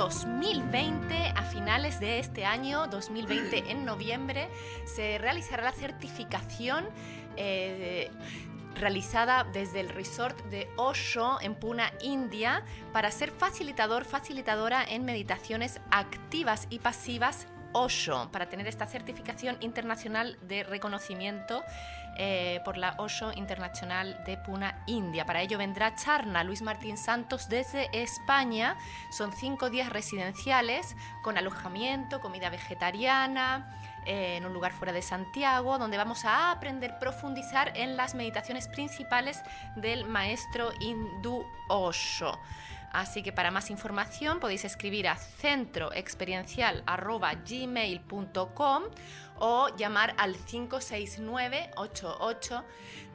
2020, a finales de este año, 2020 en noviembre, se realizará la certificación eh, realizada desde el resort de Osho en Pune, India, para ser facilitador, facilitadora en meditaciones activas y pasivas Osho, para tener esta certificación internacional de reconocimiento eh, por la Osho Internacional de Puna, India. Para ello vendrá Charna Luis Martín Santos desde España. Son cinco días residenciales con alojamiento, comida vegetariana, eh, en un lugar fuera de Santiago, donde vamos a aprender, profundizar en las meditaciones principales del maestro hindú Osho. Así que para más información podéis escribir a centroexperiencial.gmail.com o llamar al 569 88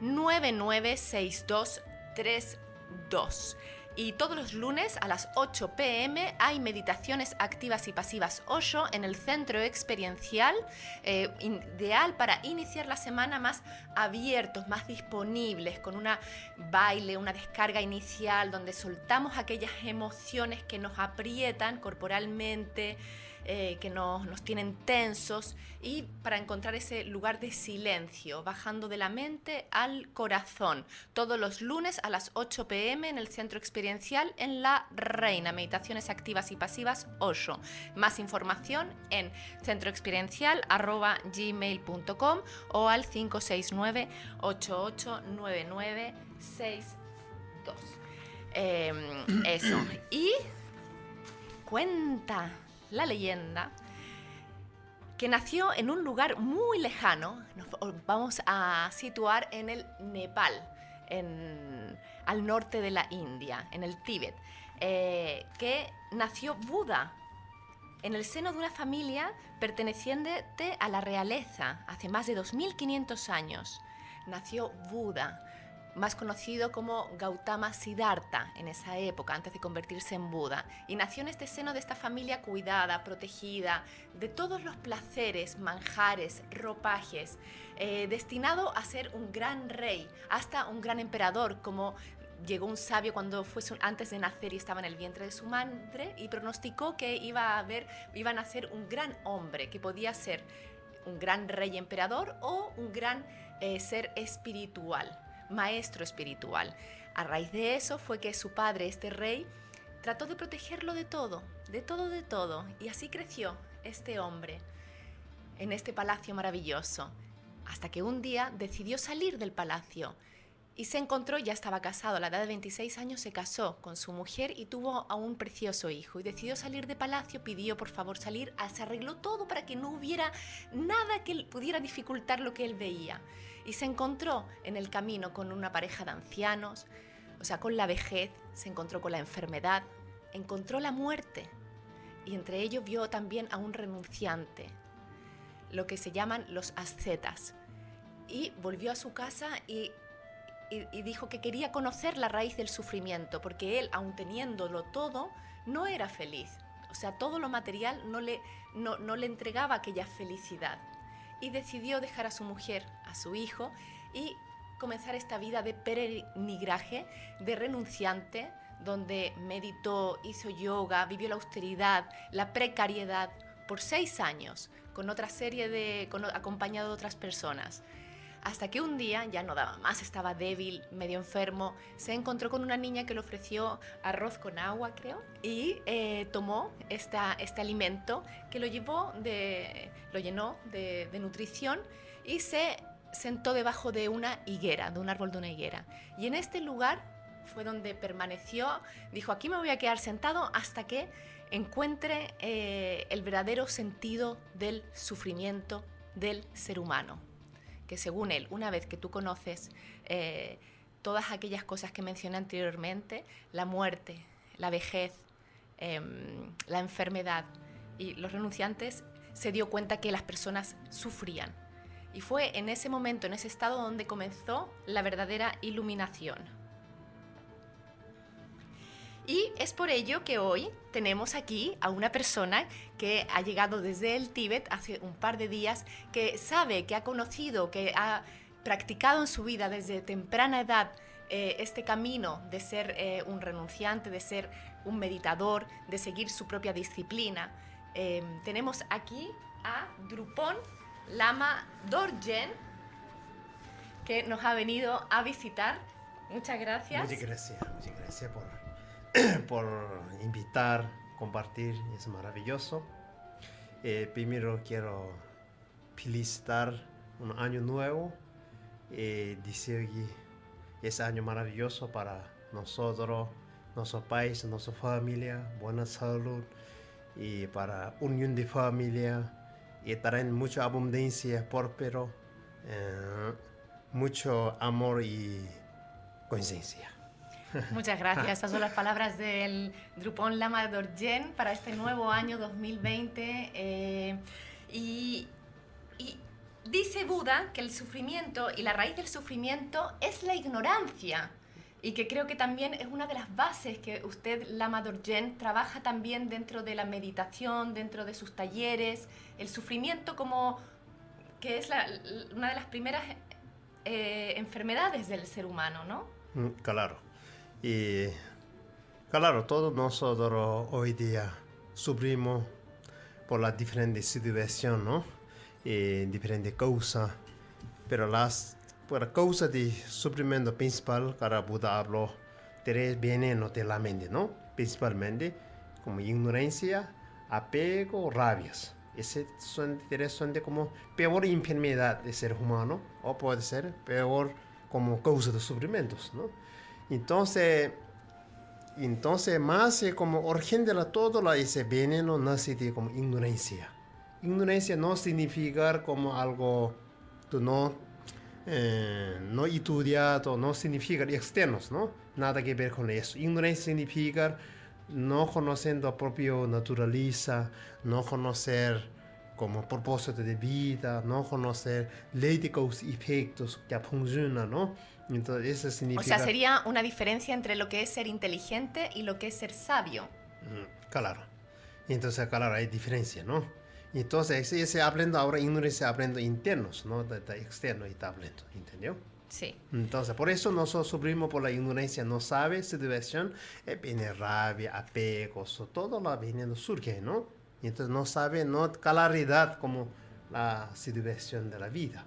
996232. Y todos los lunes a las 8 pm hay meditaciones activas y pasivas Osho en el centro experiencial, eh, ideal para iniciar la semana más abiertos, más disponibles, con una baile, una descarga inicial donde soltamos aquellas emociones que nos aprietan corporalmente eh, que nos, nos, tienen tensos y para encontrar ese lugar de silencio, bajando de la mente al corazón. Todos los lunes a las 8 pm en el centro experiencial en La Reina, meditaciones activas y pasivas Osho. Más información en centroexperiencial.gmail.com o al 569 889962. Eh, eso. Y cuenta la leyenda, que nació en un lugar muy lejano, nos vamos a situar en el Nepal, al norte de la India, en el Tíbet, eh, que nació Buda en el seno de una familia perteneciente a la realeza hace más de 2500 años. Nació Buda más conocido como Gautama Siddhartha en esa época, antes de convertirse en Buda, y nació en este seno de esta familia cuidada, protegida, de todos los placeres, manjares, ropajes, eh, destinado a ser un gran rey, hasta un gran emperador, como llegó un sabio cuando fue antes de nacer y estaba en el vientre de su madre y pronosticó que iba a haber, iba a nacer un gran hombre, que podía ser un gran rey emperador o un gran eh, ser espiritual maestro espiritual. A raíz de eso fue que su padre, este rey, trató de protegerlo de todo, de todo, de todo, y así creció este hombre en este palacio maravilloso, hasta que un día decidió salir del palacio y se encontró, ya estaba casado, a la edad de 26 años se casó con su mujer y tuvo a un precioso hijo. Y decidió salir de palacio, pidió por favor salir, se arregló todo para que no hubiera nada que pudiera dificultar lo que él veía. Y se encontró en el camino con una pareja de ancianos, o sea, con la vejez, se encontró con la enfermedad, encontró la muerte. Y entre ellos vio también a un renunciante, lo que se llaman los ascetas. Y volvió a su casa y dijo que quería conocer la raíz del sufrimiento, porque él, aun teniéndolo todo, no era feliz. O sea, todo lo material no le, no, no le entregaba aquella felicidad. Y decidió dejar a su mujer, su hijo, y comenzar esta vida de peregrinaje, de renunciante, donde meditó, hizo yoga, vivió la austeridad, la precariedad por seis años, con otra serie de, acompañado de otras personas. Hasta que un día ya no daba más, estaba débil, medio enfermo, se encontró con una niña que le ofreció arroz con agua, creo, y eh, tomó esta, este alimento que lo llevó de, lo llenó de, de nutrición y se sentó debajo de una higuera, de un árbol de una higuera. Y en este lugar fue donde permaneció, dijo, aquí me voy a quedar sentado hasta que encuentre eh, el verdadero sentido del sufrimiento del ser humano que según él, una vez que tú conoces eh, todas aquellas cosas que mencioné anteriormente, la muerte, la vejez, em, la enfermedad. Y los renunciantes se dio cuenta que las personas sufrían. Y fue en ese momento, en ese estado, donde comenzó la verdadera iluminación. Y es por ello que hoy tenemos aquí a una persona que ha llegado desde el Tíbet hace un par de días, que sabe, que ha conocido, que ha practicado en su vida desde temprana edad eh, este camino de ser eh, un renunciante, de ser un meditador, de seguir su propia disciplina. Eh, tenemos aquí a Drupon Lama Dorjen, que nos ha venido a visitar. Muchas gracias. Muchas gracias, muchas gracias por por invitar, compartir, es maravilloso. Eh, primero quiero felicitar un año nuevo eh, decir que es año maravilloso para nosotros, nuestro país, nuestra familia, buena salud y para unión de familia y traer mucha abundancia, próspero, eh, mucho amor y conciencia. Muchas gracias. Estas son las palabras del Drupon Lama Dorjen para este nuevo año 2020. Eh, y, y dice Buda que el sufrimiento y la raíz del sufrimiento es la ignorancia y que creo que también es una de las bases que usted, Lama Dorjen, trabaja también dentro de la meditación, dentro de sus talleres, el sufrimiento como que es una de las primeras eh, enfermedades del ser humano, ¿no? Mm, claro. Y claro, todos nosotros hoy día sufrimos por las diferentes situaciones, ¿no? Y diferentes causas. Pero las por causa de sufrimiento principal, cara Buda habló tres venenos de la mente, ¿no? Principalmente como ignorancia, apego, rabias. Ese son tres son de como peor enfermedad de ser humano o puede ser peor como causa de sufrimientos, ¿no? Entonces, entonces más como origen de la todo la ese veneno nace de como ignorancia. Ignorancia no significa como algo tú no eh, no estudiado, no significa externos, ¿no? Nada que ver con eso. Ignorancia significa no conociendo a propio naturaleza, no conocer como propósito de vida, no conocer ley de efectos que funcionan, ¿no? Entonces, eso significa... O sea, sería una diferencia entre lo que es ser inteligente y lo que es ser sabio. Mm, claro. Entonces, claro, hay diferencia, ¿no? Entonces, se aprende ahora ignorancia, aprende internos, ¿no? De, externo y está hablando, ¿entendió? Sí. Entonces, por eso nosotros sufrimos por la ignorancia, no sabe situación, eh, viene rabia, apego, todo lo viene surge, ¿no? entonces no sabe, no claridad como la situación de la vida.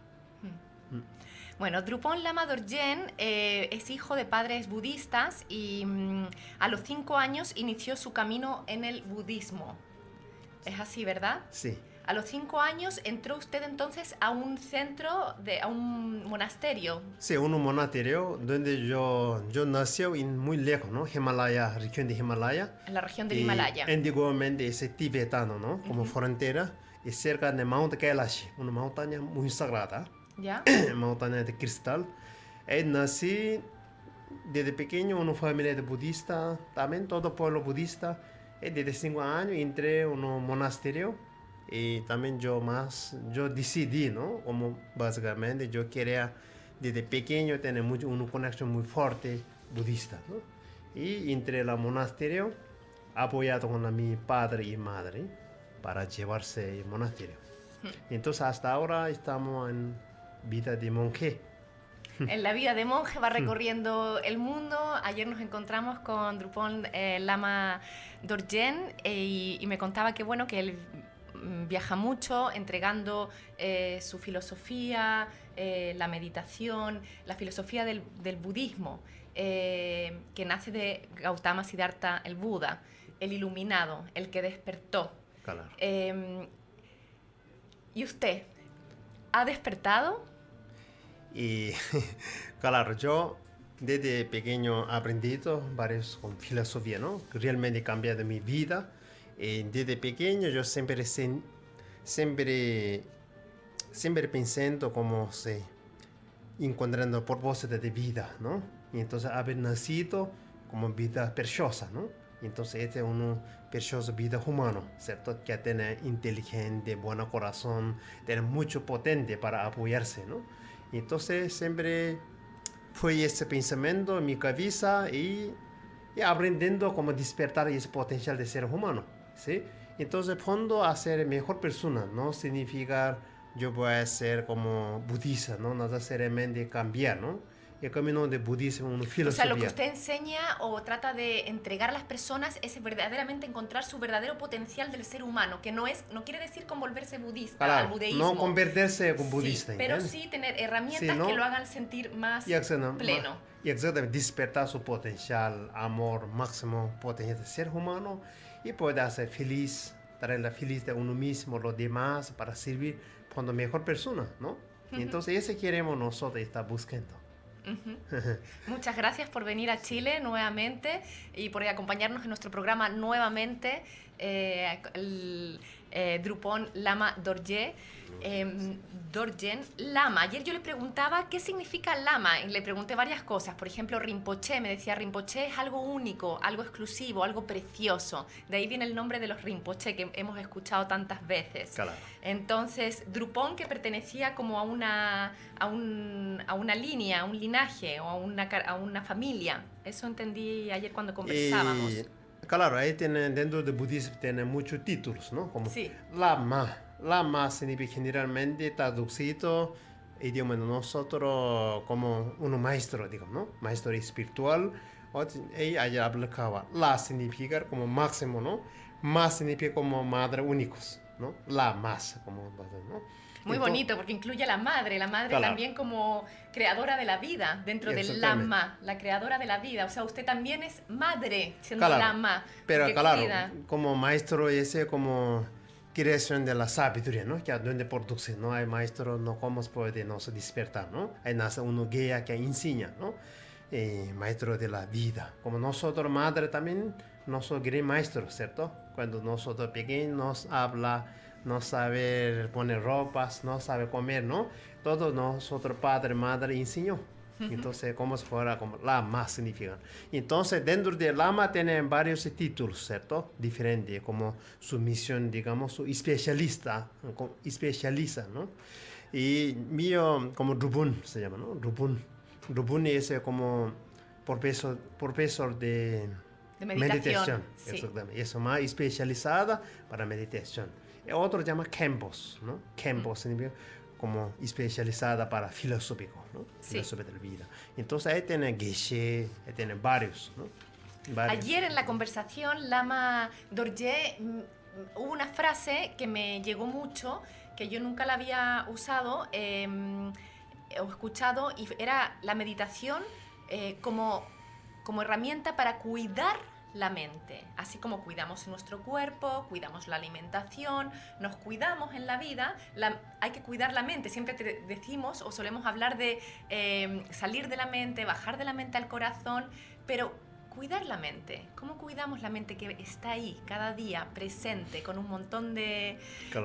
Bueno, Drupon Lama Dorjen eh, es hijo de padres budistas y mm, a los cinco años inició su camino en el budismo. ¿Es así, verdad? Sí. A los cinco años entró usted entonces a un centro, de, a un monasterio. Sí, un monasterio donde yo, yo nací muy lejos, ¿no? Himalaya, región de Himalaya. En la región del Himalaya. Antiguamente es tibetano, ¿no? Como frontera. Y cerca de Mount Kailash, una montaña muy sagrada. ¿Ya? montaña de cristal. Y nací desde pequeño en una familia de budista, también todo pueblo budista. Y desde cinco años entré en un monasterio y también yo más, yo decidí, ¿no? Como básicamente yo quería desde pequeño tener mucho, una conexión muy fuerte budista, ¿no? Y entré al monasterio apoyado con mi padre y madre para llevarse al monasterio. Y entonces hasta ahora estamos en vida de monje. En la vida de monje va recorriendo el mundo. Ayer nos encontramos con Drupon eh, Lama Dorjen eh, y, me contaba que bueno que él mm, viaja mucho entregando eh, su filosofía, la meditación, la filosofía del, budismo, que nace de Gautama Siddhartha, el Buda, el iluminado, el que despertó. Em, ¿Y usted ha despertado? Y claro, yo desde pequeño he aprendido varios con filosofía, ¿no? Realmente cambiado mi vida. Y desde pequeño yo siempre, siempre, siempre pensando como se encontrando propósito de vida, ¿no? Y entonces haber nacido como vida preciosa, ¿no? Entonces este es un precioso vida humano, ¿cierto? Que tiene inteligente, buen corazón, tiene mucho potente para apoyarse, ¿no? Entonces siempre fue ese pensamiento en mi cabeza y, y aprendiendo cómo despertar ese potencial de ser humano, ¿sí? Entonces, fondo a ser mejor persona, no significa yo voy a ser como budista, ¿no? Necesariamente cambiar, ¿no? El camino de budismo, una filosofía. O sea, lo que usted enseña o trata de entregar a las personas es verdaderamente encontrar su verdadero potencial del ser humano, que no es no quiere decir convolverse budista al budismo. No convertirse en budista. pero sí tener herramientas que lo hagan sentir más pleno. Y exactamente, despertar su potencial, amor máximo, potencial de ser humano y poder hacer feliz, la feliz de uno mismo, los demás, para servir como mejor persona, ¿no? Y entonces ese queremos nosotros estar buscando. Muchas gracias por venir a Chile nuevamente y por acompañarnos en nuestro programa nuevamente, eh, el, eh, Drupon Lama Dorje. Dorjen Lama. Ayer yo le preguntaba qué significa Lama y le pregunté varias cosas. Por ejemplo, Rinpoche. Me decía Rinpoche es algo único, algo exclusivo, algo precioso. De ahí viene el nombre de los Rinpoche que hemos escuchado tantas veces. Entonces, Drupon que pertenecía como a una, a, un, a una línea, a un linaje o a una, a una familia. Eso entendí ayer cuando conversábamos. Claro, ahí tiene, dentro del budismo tiene muchos títulos, ¿no? Como Lama Lama significa generalmente traducido idioma de nosotros como un maestro, digamos, ¿no? Maestro espiritual. Ella aplicaba la significa como máximo, ¿no? Más significa como madre únicos, ¿no? La más, como, ¿no? Muy bonito, porque incluye a la madre, la madre también como creadora de la vida, dentro del Lama, la creadora de la vida. O sea, usted también es madre, siendo Lama. Pero claro, como maestro ese, como creación de la sabiduría, ¿no? Que donde produce, ¿no? Hay maestro, no cómo puede nos despertar, ¿no? Hay nace uno guía que enseña, ¿no? Eh, maestro de la vida. Como nosotros, madre también, nosotros gran maestro, ¿cierto? Cuando nosotros pequeños nos habla, no sabe poner ropas, no sabe comer, ¿no? Todos nosotros, padre, madre, enseñó. Entonces, como si fuera como Lama significa. Entonces, dentro de Lama tienen varios títulos, ¿cierto? Diferentes, como su misión, digamos, su especialista, especializa, ¿no? Y mío, como Rubun se llama, ¿no? Rubun. Rubun es como profesor, profesor de, de meditación. Exactamente. Es más especializada para meditación. Otro llama Campos, ¿no? Campos significa como especializada para filosófico, ¿no? Filosofía de la vida. Entonces ahí tiene Geshe, ahí tiene varios, ¿no? Ayer en la conversación, Lama Dorje, mm, hubo una frase que me llegó mucho, que yo nunca la había usado em, o escuchado, y era la meditación eh, como, como herramienta para cuidar la mente. Así como cuidamos nuestro cuerpo, cuidamos la alimentación, nos cuidamos en la vida, hay que cuidar la mente. Siempre te decimos o solemos hablar de em, salir de la mente, bajar de la mente al corazón, pero cuidar la mente. ¿Cómo cuidamos la mente que está ahí cada día, presente, con un montón de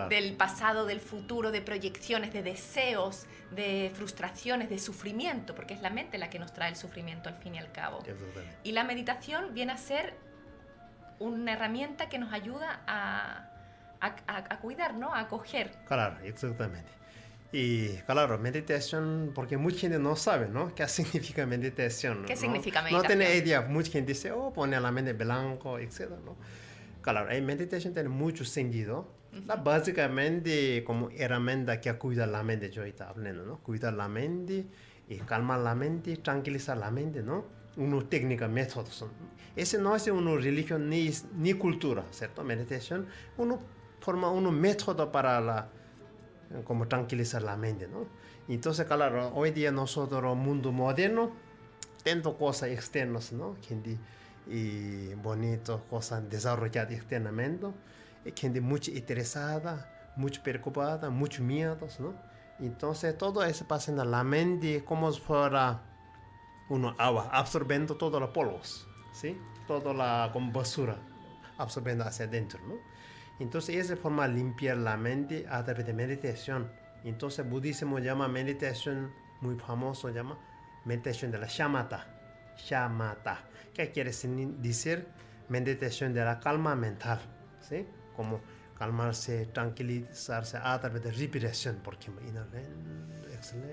del pasado, del futuro, de proyecciones, de deseos, de frustraciones, de sufrimiento, porque es la mente la que nos trae el sufrimiento al fin y al cabo. Y la meditación viene a ser una herramienta que nos ayuda a, a, a cuidar, ¿no? A acoger. Claro, exactamente. Y claro, meditación, porque mucha gente no sabe, ¿no? ¿Qué significa meditación? ¿Qué significa meditación? No tiene idea. Mucha gente dice, oh, pone la mente blanco, etc. ¿no? Claro, la meditación tiene mucho sentido. Básicamente como herramienta que cuida la mente, yo estaba hablando, ¿no? Cuidar la mente y calmar la mente, tranquilizar la mente, ¿no? Una técnica, métodos. Ese no es una religión ni, ni cultura, ¿cierto? Meditación, uno forma un método para la como tranquilizar la mente, ¿no? Entonces, claro, hoy día nosotros, mundo moderno, tenemos cosas externas, ¿no? Gente y bonito, cosas desarrolladas externamente, gente mucho interesada, mucho preocupada, mucho miedos, ¿no? Entonces, todo eso pasa en la mente como si fuera una agua, absorbiendo todos los polvos, ¿sí? Toda la como basura, absorbiendo hacia adentro, ¿no? Entonces esa forma de limpiar la mente a través de meditación. Entonces budismo llama meditación muy famoso, llama meditación de la shamatha. Shamatha. ¿Qué quiere decir? meditación de la calma mental, ¿sí? Como calmarse, tranquilizarse a través de respiración, porque exhalando,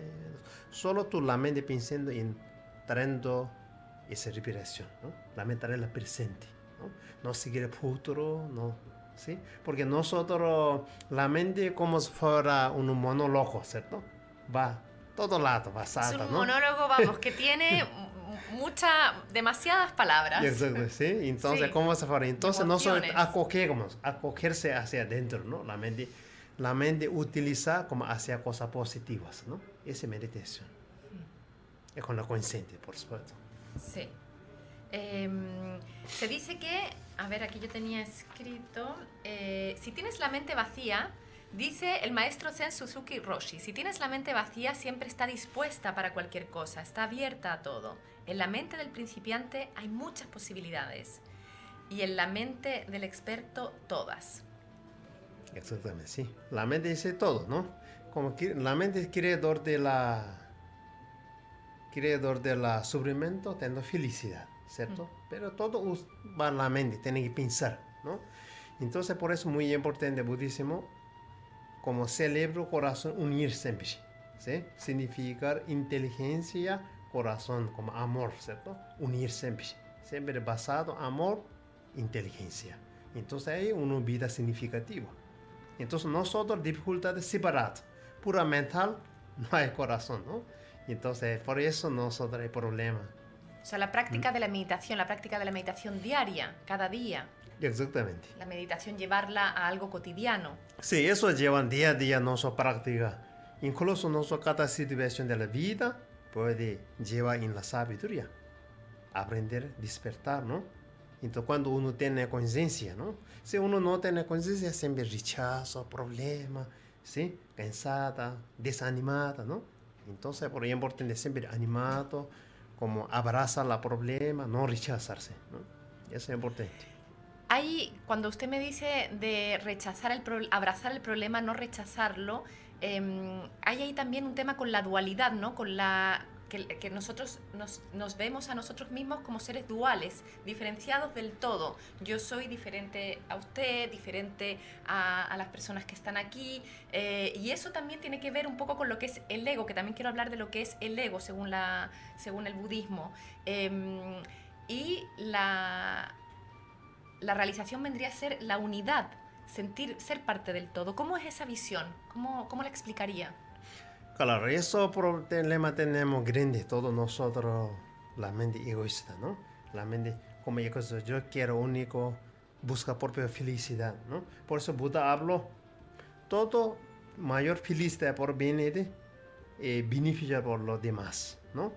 solo tú la mente pensando en trayendo esa respiración, ¿no? La mente la presente, ¿no? No seguir el futuro, no, ¿sí? Porque nosotros, la mente como si fuera un monólogo, ¿cierto? Va todo lado, va salta, Es un ¿no? monólogo, vamos, que tiene mucha, demasiadas palabras. Exacto, sí. Entonces, Sí. ¿cómo se fuera? Entonces, no solo Emociones. acogemos, acogerse hacia adentro, ¿no? La mente, la mente utiliza como hacia cosas positivas, ¿no? Esa es meditación. Es con la consciente, por supuesto. Sí. Em, se dice que, a ver, aquí yo tenía escrito, eh, si tienes la mente vacía, dice el maestro Zen Suzuki Roshi, si tienes la mente vacía siempre está dispuesta para cualquier cosa, está abierta a todo. En la mente del principiante hay muchas posibilidades y en la mente del experto todas. Exactamente, sí. La mente dice todo, ¿no? Como la mente es creador de la creador de sufrimiento, teniendo felicidad, ¿cierto? Pero todo va a la mente, tiene que pensar, ¿no? Entonces, por eso es muy importante el budismo, como cerebro, corazón, unir siempre, ¿sí? Significar inteligencia, corazón, como amor, ¿cierto? Unir siempre, siempre basado amor, inteligencia. Entonces, hay una vida significativa. Entonces nosotros dificultades separadas, pura mental, no hay corazón, ¿no? Entonces por eso nosotros hay problema. O sea, la práctica de la meditación, la práctica de la meditación diaria, cada día, Exactamente. la meditación llevarla a algo cotidiano. Sí, eso lleva día a día nuestra práctica. Incluso nuestra cada situación de la vida puede llevar en la sabiduría. Aprender, despertar, ¿no? Entonces cuando uno tiene conciencia, ¿no? Si uno no tiene conciencia, siempre rechazo, problema, ¿sí? Cansada, desanimada, ¿no? Entonces, por es importante siempre animado, como abrazar la problema, no rechazarse, ¿no? Eso es importante. Hay, cuando usted me dice de rechazar el pro- abrazar el problema, no rechazarlo, em, hay ahí también un tema con la dualidad, ¿no? Con la que, que nosotros nos, nos vemos a nosotros mismos como seres duales, diferenciados del todo. Yo soy diferente a usted, diferente a, a las personas que están aquí, eh, y eso también tiene que ver un poco con lo que es el ego, que también quiero hablar de lo que es el ego según, la, según el budismo. Em, y la, la realización vendría a ser la unidad, sentir, ser parte del todo. ¿Cómo es esa visión? ¿Cómo, cómo la explicaría? Claro, eso problema tenemos grande, todos nosotros, la mente egoísta, ¿no? La mente como egoísta, yo quiero único, busca propia felicidad, ¿no? Por eso Buda habló, todo mayor felicidad por venir eh, beneficia por los demás, ¿no?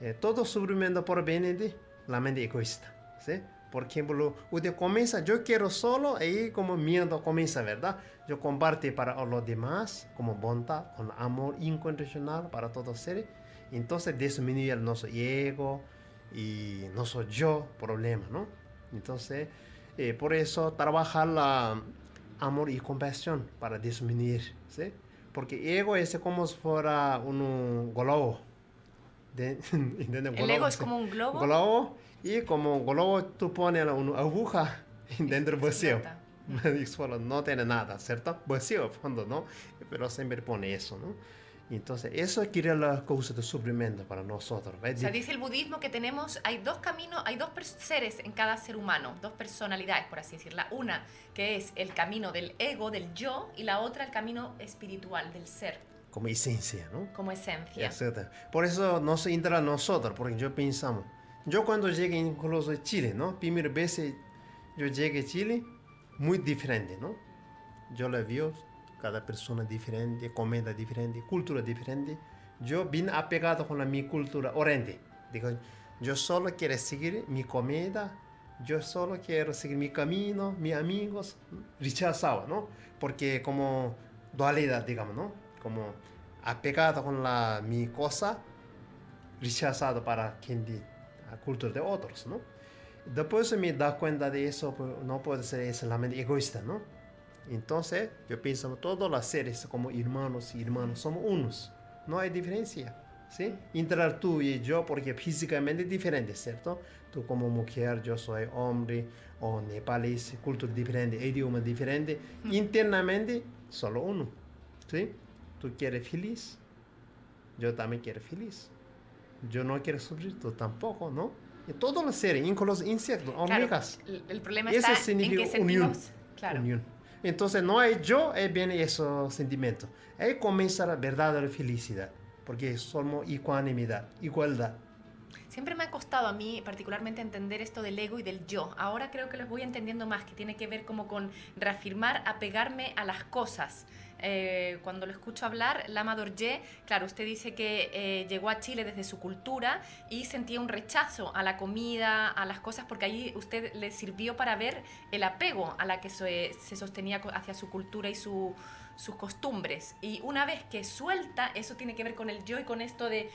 Eh, todo sufrimiento por venir, la mente egoísta, ¿sí? Por ejemplo, usted comienza, yo quiero solo, ahí como miedo comienza, ¿verdad? Yo comparte para los demás, como bondad, con amor incondicional para todos seres. Entonces disminuye nuestro ego y nuestro yo, problema, ¿no? Entonces, eh, por eso trabajar la amor y compasión para disminuir, ¿sí? Porque ego es como si fuera un globo. De. El Globo, ego es como un globo. Globo y como globo tú pones una aguja dentro del vacío. solo no tiene nada, ¿cierto? Vacío, fondo, ¿no? Pero siempre pone eso, ¿no? Entonces, eso quiere la causa de sufrimiento para nosotros. ¿ves? O sea, dice el budismo que tenemos, hay dos caminos, hay dos seres en cada ser humano, dos personalidades, por así decirlo. Una que es el camino del ego, del yo, y la otra el camino espiritual, del ser, Como esencia, ¿no? como esencia. Exacto. Por eso nos entra a nosotros, porque yo pensamos. Yo cuando llegué incluso a Chile, ¿no? Primera vez yo llegué a Chile, muy diferente, ¿no? Yo la veo, cada persona diferente, comida diferente, cultura diferente. Yo vine apegado con la, mi cultura oriente. Digo, yo solo quiero seguir mi comida, yo solo quiero seguir mi camino, mis amigos, rechazaba, ¿no? Porque como dualidad, digamos, ¿no? Como apegado con la, mi cosa, rechazado para quien de, la cultura de otros, ¿no? Después me da cuenta de eso, pues, no puede ser solamente egoísta, ¿no? Entonces, yo pienso, todos los seres como hermanos y hermanos somos unos, no hay diferencia, ¿sí? Integrar tú y yo porque físicamente diferente, ¿cierto? Tú como mujer, yo soy hombre, o nepalés, cultura diferente, idioma diferente. Internamente, solo uno, ¿sí? Tú quieres feliz, yo también quiero feliz. Yo no quiero sufrir, tampoco, ¿no? Y todos los seres, incluso los insectos, Claro, hormigas. el, el problema Eso está en que unión. Claro. unión. Entonces no hay yo, es bien esos sentimientos. Ahí comienza la verdadera felicidad, porque somos ecuanimidad, igualdad. Siempre me ha costado a mí particularmente entender esto del ego y del yo. Ahora creo que los voy entendiendo más, que tiene que ver como con reafirmar, apegarme a las cosas. Eh, cuando lo escucho hablar, Lama Dorje, claro, usted dice que eh, llegó a Chile desde su cultura y sentía un rechazo a la comida, a las cosas, porque ahí usted le sirvió para ver el apego a la que se, se sostenía hacia su cultura y su- sus costumbres. Y una vez que suelta, eso tiene que ver con el yo y con esto de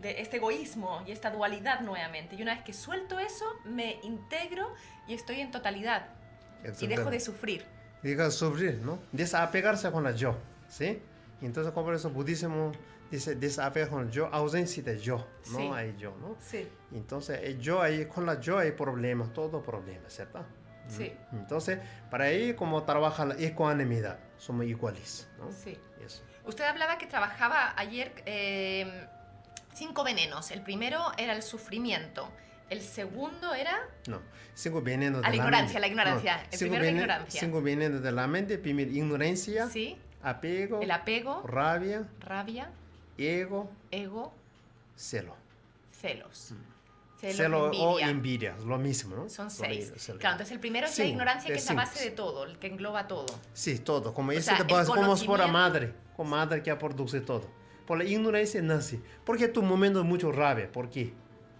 de este egoísmo y esta dualidad nuevamente. Y una vez que suelto eso, me integro y estoy en totalidad. Y dejo de sufrir. De sufrir, ¿no? Desapegarse con la yo, ¿sí? Entonces, como por eso budismo dice desapegar con el yo, ausencia de yo, no Sí. hay yo, ¿no? Sí, Entonces, el yo ahí, con la yo hay problemas, todo problemas, ¿cierto? sí, Entonces, para ahí, como trabaja la ecuanimidad, somos iguales, ¿no? sí. Eso. Usted hablaba que trabajaba ayer eh, cinco venenos. El primero era el sufrimiento. El segundo era... No, cinco Ah, de la la ignorancia, mente. la ignorancia. No, El cinco primero, la vene- ignorancia. Cinco venenos de la mente, primero ignorancia, Sí, apego, el apego, rabia, rabia, ego, ego, celo. celos. Mm. Celo o envidia. envidia, lo mismo, ¿no? Son seis. celo. Claro, entonces el primero es la Cinco, ignorancia, que es la base de todo, el que engloba todo. Sí, todo. Como el pasa, como si fuera conocimiento- madre, como madre que produce todo. Por la ignorancia nace. Porque tu momento de mucho rabia. ¿Por qué?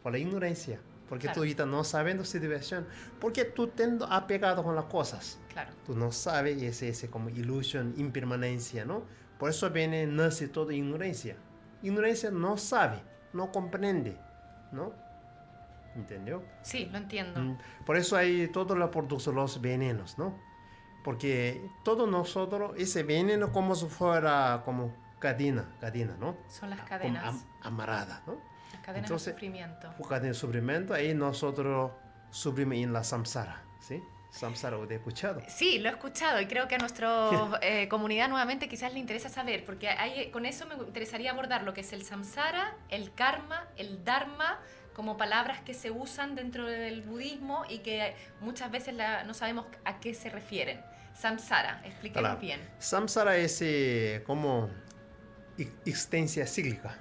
Por la ignorancia. Porque Claro. tú ahorita no sabiendo su diversión. Porque tú tendo apegado con las cosas. Claro. Tú no sabes y ese, ese como ilusión, impermanencia, ¿no? Por eso viene, nace toda ignorancia. Ignorancia no sabe, no comprende, ¿no? ¿Entendió? Sí, lo entiendo. Mm, Por eso hay todo lo producen los venenos, ¿no? Porque todos nosotros, ese veneno como si fuera como cadena, cadena, ¿no? Son las Como cadenas. am- amarrada, ¿no? Cadenas entonces- de sufrimiento. Por cadena de sufrimiento, ahí nosotros sufrimos en la samsara, ¿sí? Samsara, ¿lo he escuchado? Sí, lo he escuchado y creo que a nuestra eh, comunidad nuevamente quizás le interesa saber, porque hay- con eso me interesaría abordar lo que es el samsara, el karma, el dharma, como palabras que se usan dentro del budismo y que muchas veces la- no sabemos a qué se refieren. Samsara, explíquenos bien. Samsara es eh, como ex- existencia cíclica.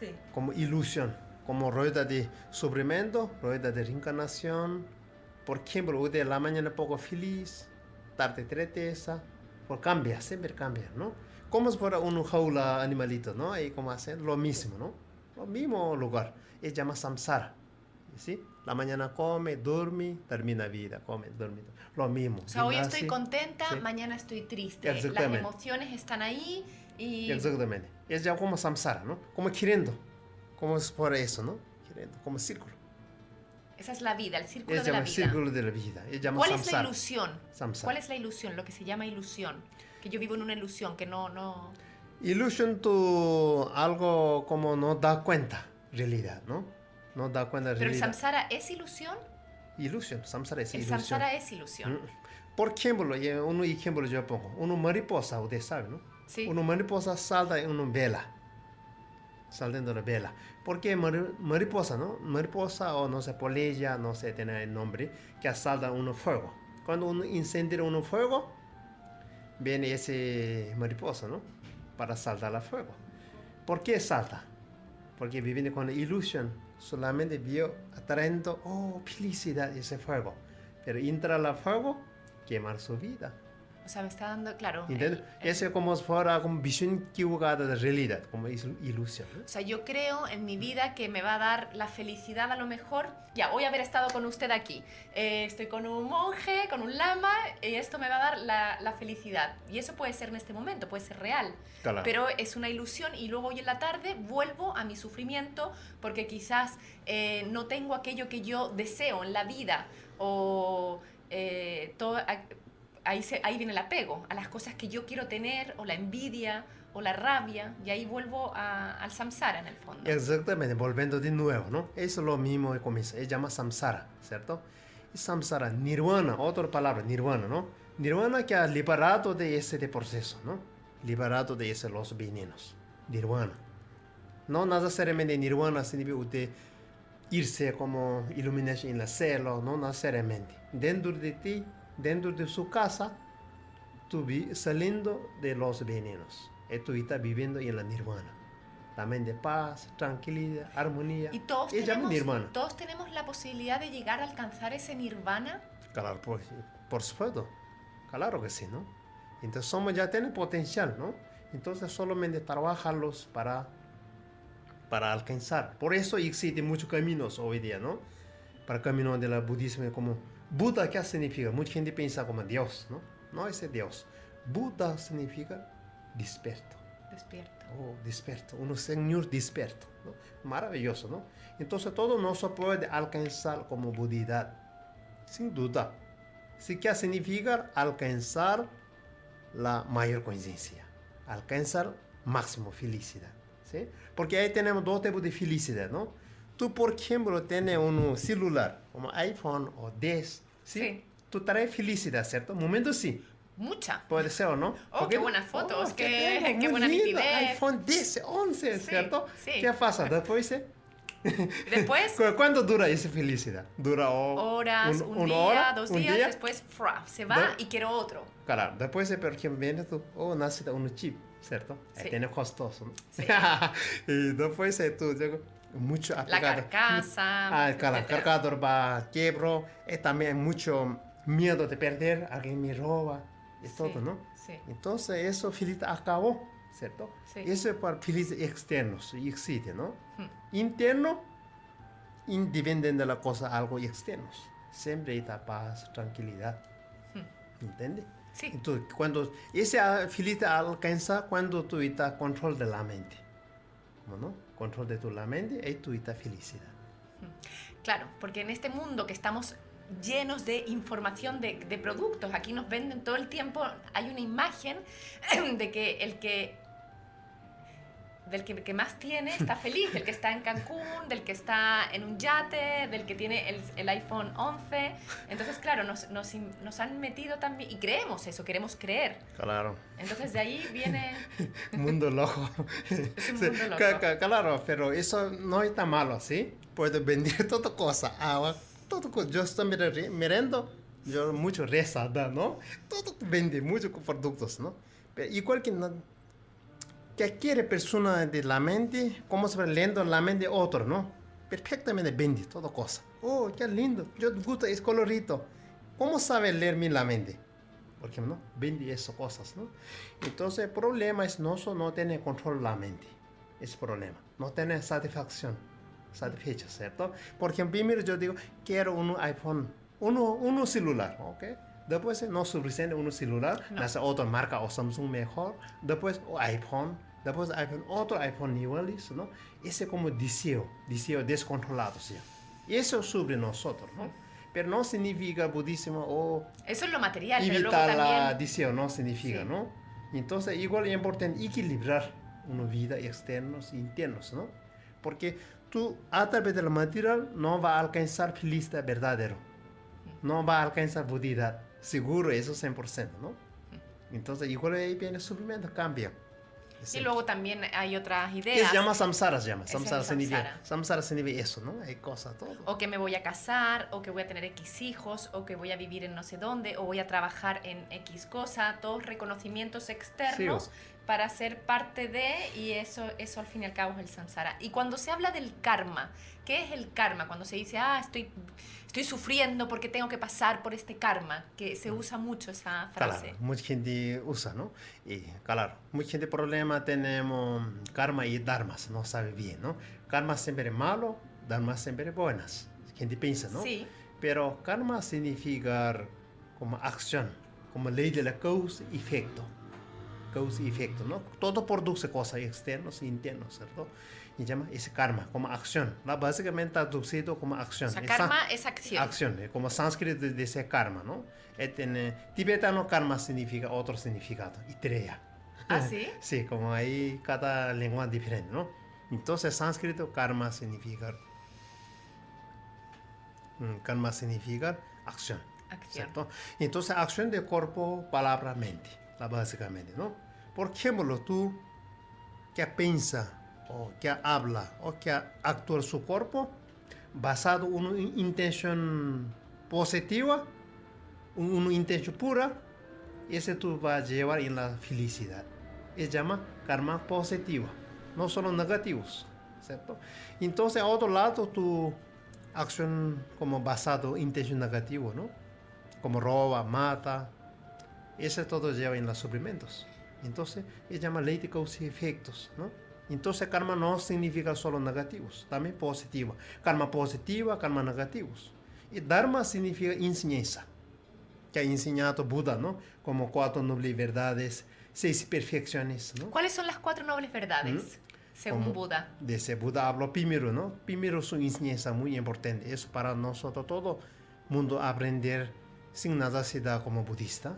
Sí. como ilusión, como rueda de sufrimiento, rueda de reencarnación. Por ejemplo, de la mañana poco feliz, tarde tristeza, por cambia, siempre cambia, ¿no? Como si fuera un jaula animalito, ¿no? Ahí como hacen lo mismo, ¿no? Lo mismo lugar. Es llama samsara, ¿sí? La mañana come, duerme, termina vida, come, duerme. Lo mismo. O sea, hoy estoy contenta, sí. mañana estoy triste. Las emociones están ahí y... Exactamente. Es ya como samsara, ¿no? Como queriendo. Como si fuera eso, ¿no? Queriendo, como círculo. Esa es la vida, el círculo Es de la vida. círculo de la vida. Es llama ¿Cuál es la samsara. ilusión? Samsara. ¿Cuál es la ilusión? Lo que se llama ilusión. Que yo vivo en una ilusión, que no, no... Ilusión tú algo como no da cuenta realidad, ¿no? No da cuenta Pero el realidad. samsara es ilusión. Ilusión, samsara es El ilusión. samsara es ilusión. Mm. Por ejemplo, un ejemplo yo pongo. Una mariposa, usted sabe, ¿no? Sí. Una mariposa salta en una vela. Saltando la vela. ¿Por qué mari- mariposa, no? Mariposa o no sé, polilla, no sé, tiene el nombre, que salta un fuego. Cuando uno incendia un fuego, viene ese mariposa, ¿no? Para saltar al fuego. ¿Por qué salta? Porque viviendo con la ilusión, solamente vio atrayendo, oh, felicidad ese fuego. Pero entra al fuego, quemar su vida. O sea, me está dando, claro. ¿Entiendes? Eso es como si fuera como visión equivocada de realidad, como ilusión. ¿no? O sea, yo creo en mi vida que me va a dar la felicidad a lo mejor. Ya, hoy haber estado con usted aquí. Eh, estoy con un monje, con un lama, y esto me va a dar la, la felicidad. Y eso puede ser en este momento, puede ser real. Claro. Pero es una ilusión y luego hoy en la tarde vuelvo a mi sufrimiento porque quizás eh, no tengo aquello que yo deseo en la vida o eh, todo, ahí, viene el apego a las cosas que yo quiero tener o la envidia o la rabia, y ahí vuelvo a- al samsara en el fondo. Exactamente, volviendo de nuevo, ¿no? Es lo mismo que comienza, se llama samsara, ¿cierto? Y samsara, nirvana, otra palabra, nirvana, ¿no? Nirvana que ha liberado de ese proceso, ¿no? Liberado de ese los venenos, nirvana. No necesariamente nirvana significa usted irse como iluminación en el cielo, no necesariamente. Dentro de ti, dentro de su casa, tú saliendo de los venenos. Y tú estás viviendo en la nirvana. También de paz, tranquilidad, armonía. Y todos Y tenemos, todos tenemos la posibilidad de llegar a alcanzar ese nirvana. Claro, por, por supuesto. Claro que sí, ¿no? Entonces somos ya tienen potencial, ¿no? Entonces solamente trabajarlos para, para alcanzar. Por eso existen muchos caminos hoy día, ¿no? Para el camino del budismo como Buda, ¿qué significa? Mucha gente piensa como Dios, ¿no? No es Dios. Buda significa despierto. Despierto. Oh, desperto, un señor desperto. ¿no? Maravilloso, ¿no? Entonces todo no se puede alcanzar como budidad, sin duda. Sí que significa alcanzar la mayor conciencia, alcanzar máximo felicidad, ¿sí? Porque ahí tenemos dos tipos de felicidad, ¿no? Tú, por ejemplo, tienes un celular, como iPhone o 10, ¿sí? Sí. Tú traes felicidad, ¿cierto? Momento sí. Mucha. Puede ser o no. Oh, qué buenas fotos, qué- tengo, qué muy buena nitidez. iPhone 10, 11, Sí, ¿cierto? sí. ¿Qué pasa? Después, eh, Después, ¿cu- ¿cuánto dura esa felicidad? ¿Dura o- horas, un- un, día, hora? dos ¿Un días, día? después fra, se va Do- y quiero otro. Claro, después, eh, por ejemplo, viene tú, oh, necesita un chip, ¿cierto? Eh, Sí. tiene costoso, ¿no? Sí. y después eh, tú, digo, mucho La carcasa. Ah, etcétera. cargador va quebro, eh, también mucho miedo de perder, alguien me roba, y Sí, todo, ¿no? Sí. Entonces eso felicidad acabó, ¿cierto? Sí. Eso es para felicidad externos, existe, ¿no? Hmm. Interno, independiente de la cosa, algo externos. Siempre está paz, tranquilidad. Hmm. ¿Entiendes? Sí. Entonces, cuando esa felicidad alcanza cuando tú estás control de la mente. ¿Cómo no? Control de tu mente y estás felicidad. Claro, porque en este mundo que estamos llenos de información de productos, aquí nos venden todo el tiempo, hay una imagen de que el que del que, que más tiene está feliz, del que está en Cancún, del que está en un yate, del que tiene el, el iPhone 11. Entonces, claro, nos, nos, nos han metido también, y creemos eso, queremos creer. Claro. Entonces de ahí viene... mundo loco. Es un Sí, mundo loco. Claro, pero eso no está malo, ¿sí? Puedes vender toda cosa, agua, todo cosa. Yo estoy merendo, yo mucho rezada, ¿no? Todo vende muchos productos, ¿no? Pero igual que no, que quiere persona de la mente, como se va leyendo la mente de otro, ¿no? Perfectamente vende toda cosa. Oh, qué lindo, yo gusta, es colorito. ¿Cómo sabe leer mi la mente? Por ejemplo, ¿no? vende esas cosas, ¿no? Entonces el problema es no no tener control de la mente, es problema, no tener satisfacción, satisfecho, ¿cierto? Por ejemplo, primero yo digo, quiero un iPhone, uno, uno celular, ¿ok? Después no suficiente un celular, No. nace otra marca o Samsung mejor, después o iPhone, después iPhone, otro iPhone iguales, ¿no? Ese como deseo, deseo descontrolado, ¿sí? Eso sobre nosotros, ¿no? Pero no significa budismo o Eso es lo material, pero luego evitar la adicción, ¿no? Significa, Sí. ¿no? Entonces, igual es importante equilibrar una vida externos e internos, ¿no? Porque tú, a través del material, no va a alcanzar felicidad verdadero. No va a alcanzar budidad. Seguro, eso 100%, ¿no? Entonces, igual ahí viene el sufrimiento, cambia. Y luego también hay otras ¿Qué ideas. se llama samsara? Se llama. Es Samsara el significa, samsara. samsara significa eso, ¿no? Hay cosas, todo. O que me voy a casar, o que voy a tener X hijos, o que voy a vivir en no sé dónde, o voy a trabajar en X cosa, todos reconocimientos externos Sí, para ser parte de, y eso, eso al fin y al cabo es el samsara. Y cuando se habla del karma, ¿qué es el karma? Cuando se dice, ah, estoy, estoy sufriendo porque tengo que pasar por este karma, que se usa mucho esa frase. Claro, mucha gente usa, ¿no? Y claro, mucha gente problema tenemos karma y dharmas, no sabe bien, ¿no? Karma siempre es malo, dharma siempre es buenas. Gente piensa, ¿no? Sí, Pero karma significa como acción, como ley de la causa y efecto. Causa y efecto, ¿no? Todo produce cosas externas e internas, ¿cierto? Y llama ese karma como acción. ¿no? Básicamente traducido como acción. o sea, karma es acción. acción, eh, como sánscrito dice karma, ¿no? En eh, tibetano karma significa otro significado, itreya. ¿Ah, sí? Sí, como hay cada lengua diferente, ¿no? Entonces, sánscrito, karma significa. mm, Karma significa acción. Acción. ¿cierto? Entonces, acción de cuerpo, palabra, mente, básicamente, ¿no? Por ejemplo, tú que piensa, o que habla, o que actúa su cuerpo, basado en una intención positiva, un- una intención pura, ese tú vas a llevar en la felicidad. Se llama karma positiva, no solo negativos, ¿cierto? Entonces, a otro lado, tu acción como basado en intención negativo, ¿no? Como roba, mata, ese todo lleva en los sufrimientos. Entonces, se llama ley de causa y efectos, ¿no? Entonces, karma no significa solo negativos, también positiva. Karma positiva, karma negativos. Y dharma significa enseñanza que ha enseñado Buda, ¿no? Como cuatro nobles verdades, seis perfecciones, ¿no? ¿Cuáles son las cuatro nobles verdades, según ¿Mm? Como Buda? De ese Buda habló primero, ¿no? Primero una enseñanza muy importante. Es para nosotros todo mundo aprender sin necesidad como budista.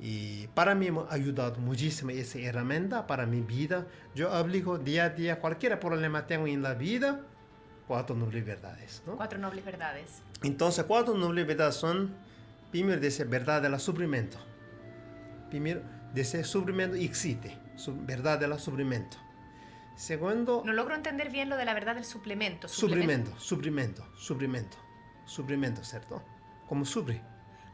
Y para mí me ha ayudado muchísimo esa herramienta para mi vida. Yo aplico día a día cualquier problema tengo en la vida, cuatro nobles verdades, ¿no? Cuatro nobles verdades. Entonces, cuatro nobles verdades son, primero dice verdad del sufrimiento. Primero dice sufrimiento existe, su- verdad del sufrimiento. Segundo, No logro entender bien lo de la verdad del suplemento. sufrimiento, sufrimiento, sufrimiento, sufrimiento, ¿cierto? Como sufre.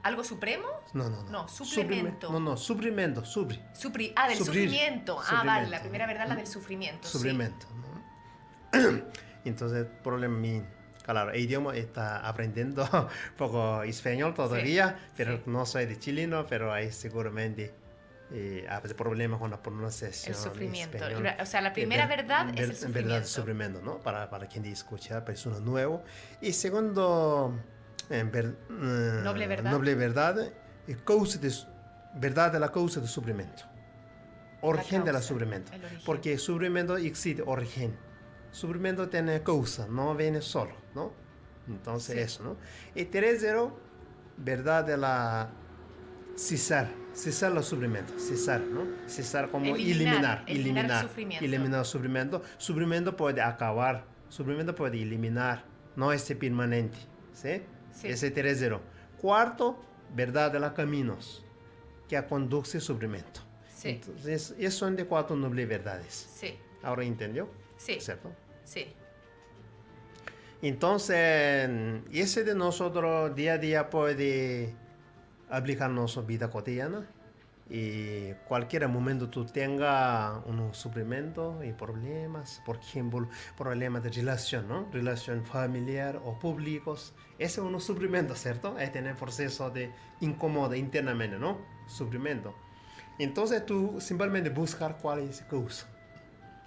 ¿Algo supremo? No, no, no. No, Suprime- suplemento. No, no, sufrimiento, sufre. Supri- ah, del Sufrir. sufrimiento. Ah, vale, Sufrimiento. la primera verdad, la del sufrimiento. sí. Sufrimiento. ¿no? Entonces, problema mi, claro, el idioma está aprendiendo poco español todavía, pero sí. no soy de chileno, pero hay seguramente eh, problemas con la pronunciación. El sufrimiento. español. O sea, la primera Ver- verdad es ver- el Verdad, sufrimiento. sufrimiento, ¿no? Para, para quien escucha, persona nuevo. Y segundo, eh, ver- eh, Noble verdad. Noble verdad, eh, causa de, verdad de la causa del sufrimiento. Origen del sufrimiento. Porque sufrimiento existe origen. Sufrimiento tiene causa, no viene solo, ¿no? Entonces Sí. eso, ¿no? Y tercero, verdad de la cesar, cesar los sufrimientos, cesar, ¿no? Cesar como Eliminar, eliminar, eliminar el eliminar, sufrimiento. eliminar el sufrimiento. Sufrimiento puede acabar, sufrimiento puede eliminar, no es permanente, ¿sí? Sí. Ese tercero. Cuarto, verdad de los caminos que conduce sufrimiento. Sí. Entonces, esos son de cuatro nobles verdades. Sí, Ahora entendió, sí, ¿cierto? sí. Entonces, ese de nosotros día a día puede aplicar nuestra vida cotidiana y cualquier momento tú tengas un sufrimiento y problemas, por ejemplo, problemas de relación, ¿no? Relación familiar o públicos, ese es un sufrimiento, ¿cierto? Es tener proceso de incómodo internamente, ¿no? Sufrimiento. Entonces tú simplemente buscar cuál es la causa,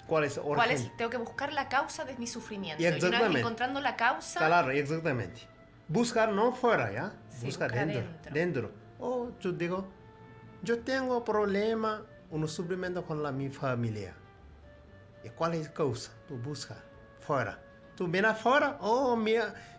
cuál es el ¿Cuál origen. es? Tengo que buscar la causa de mi sufrimiento. Y Y una vez encontrando la causa, Claro, exactamente. Buscar no fuera, ¿ya? Sí, buscar buscar dentro. dentro. Dentro. Oh, yo digo, yo tengo problema, un sufrimiento con la, mi familia. ¿Y cuál es la causa? Tú buscas fuera. Tú miras afuera, oh, mi,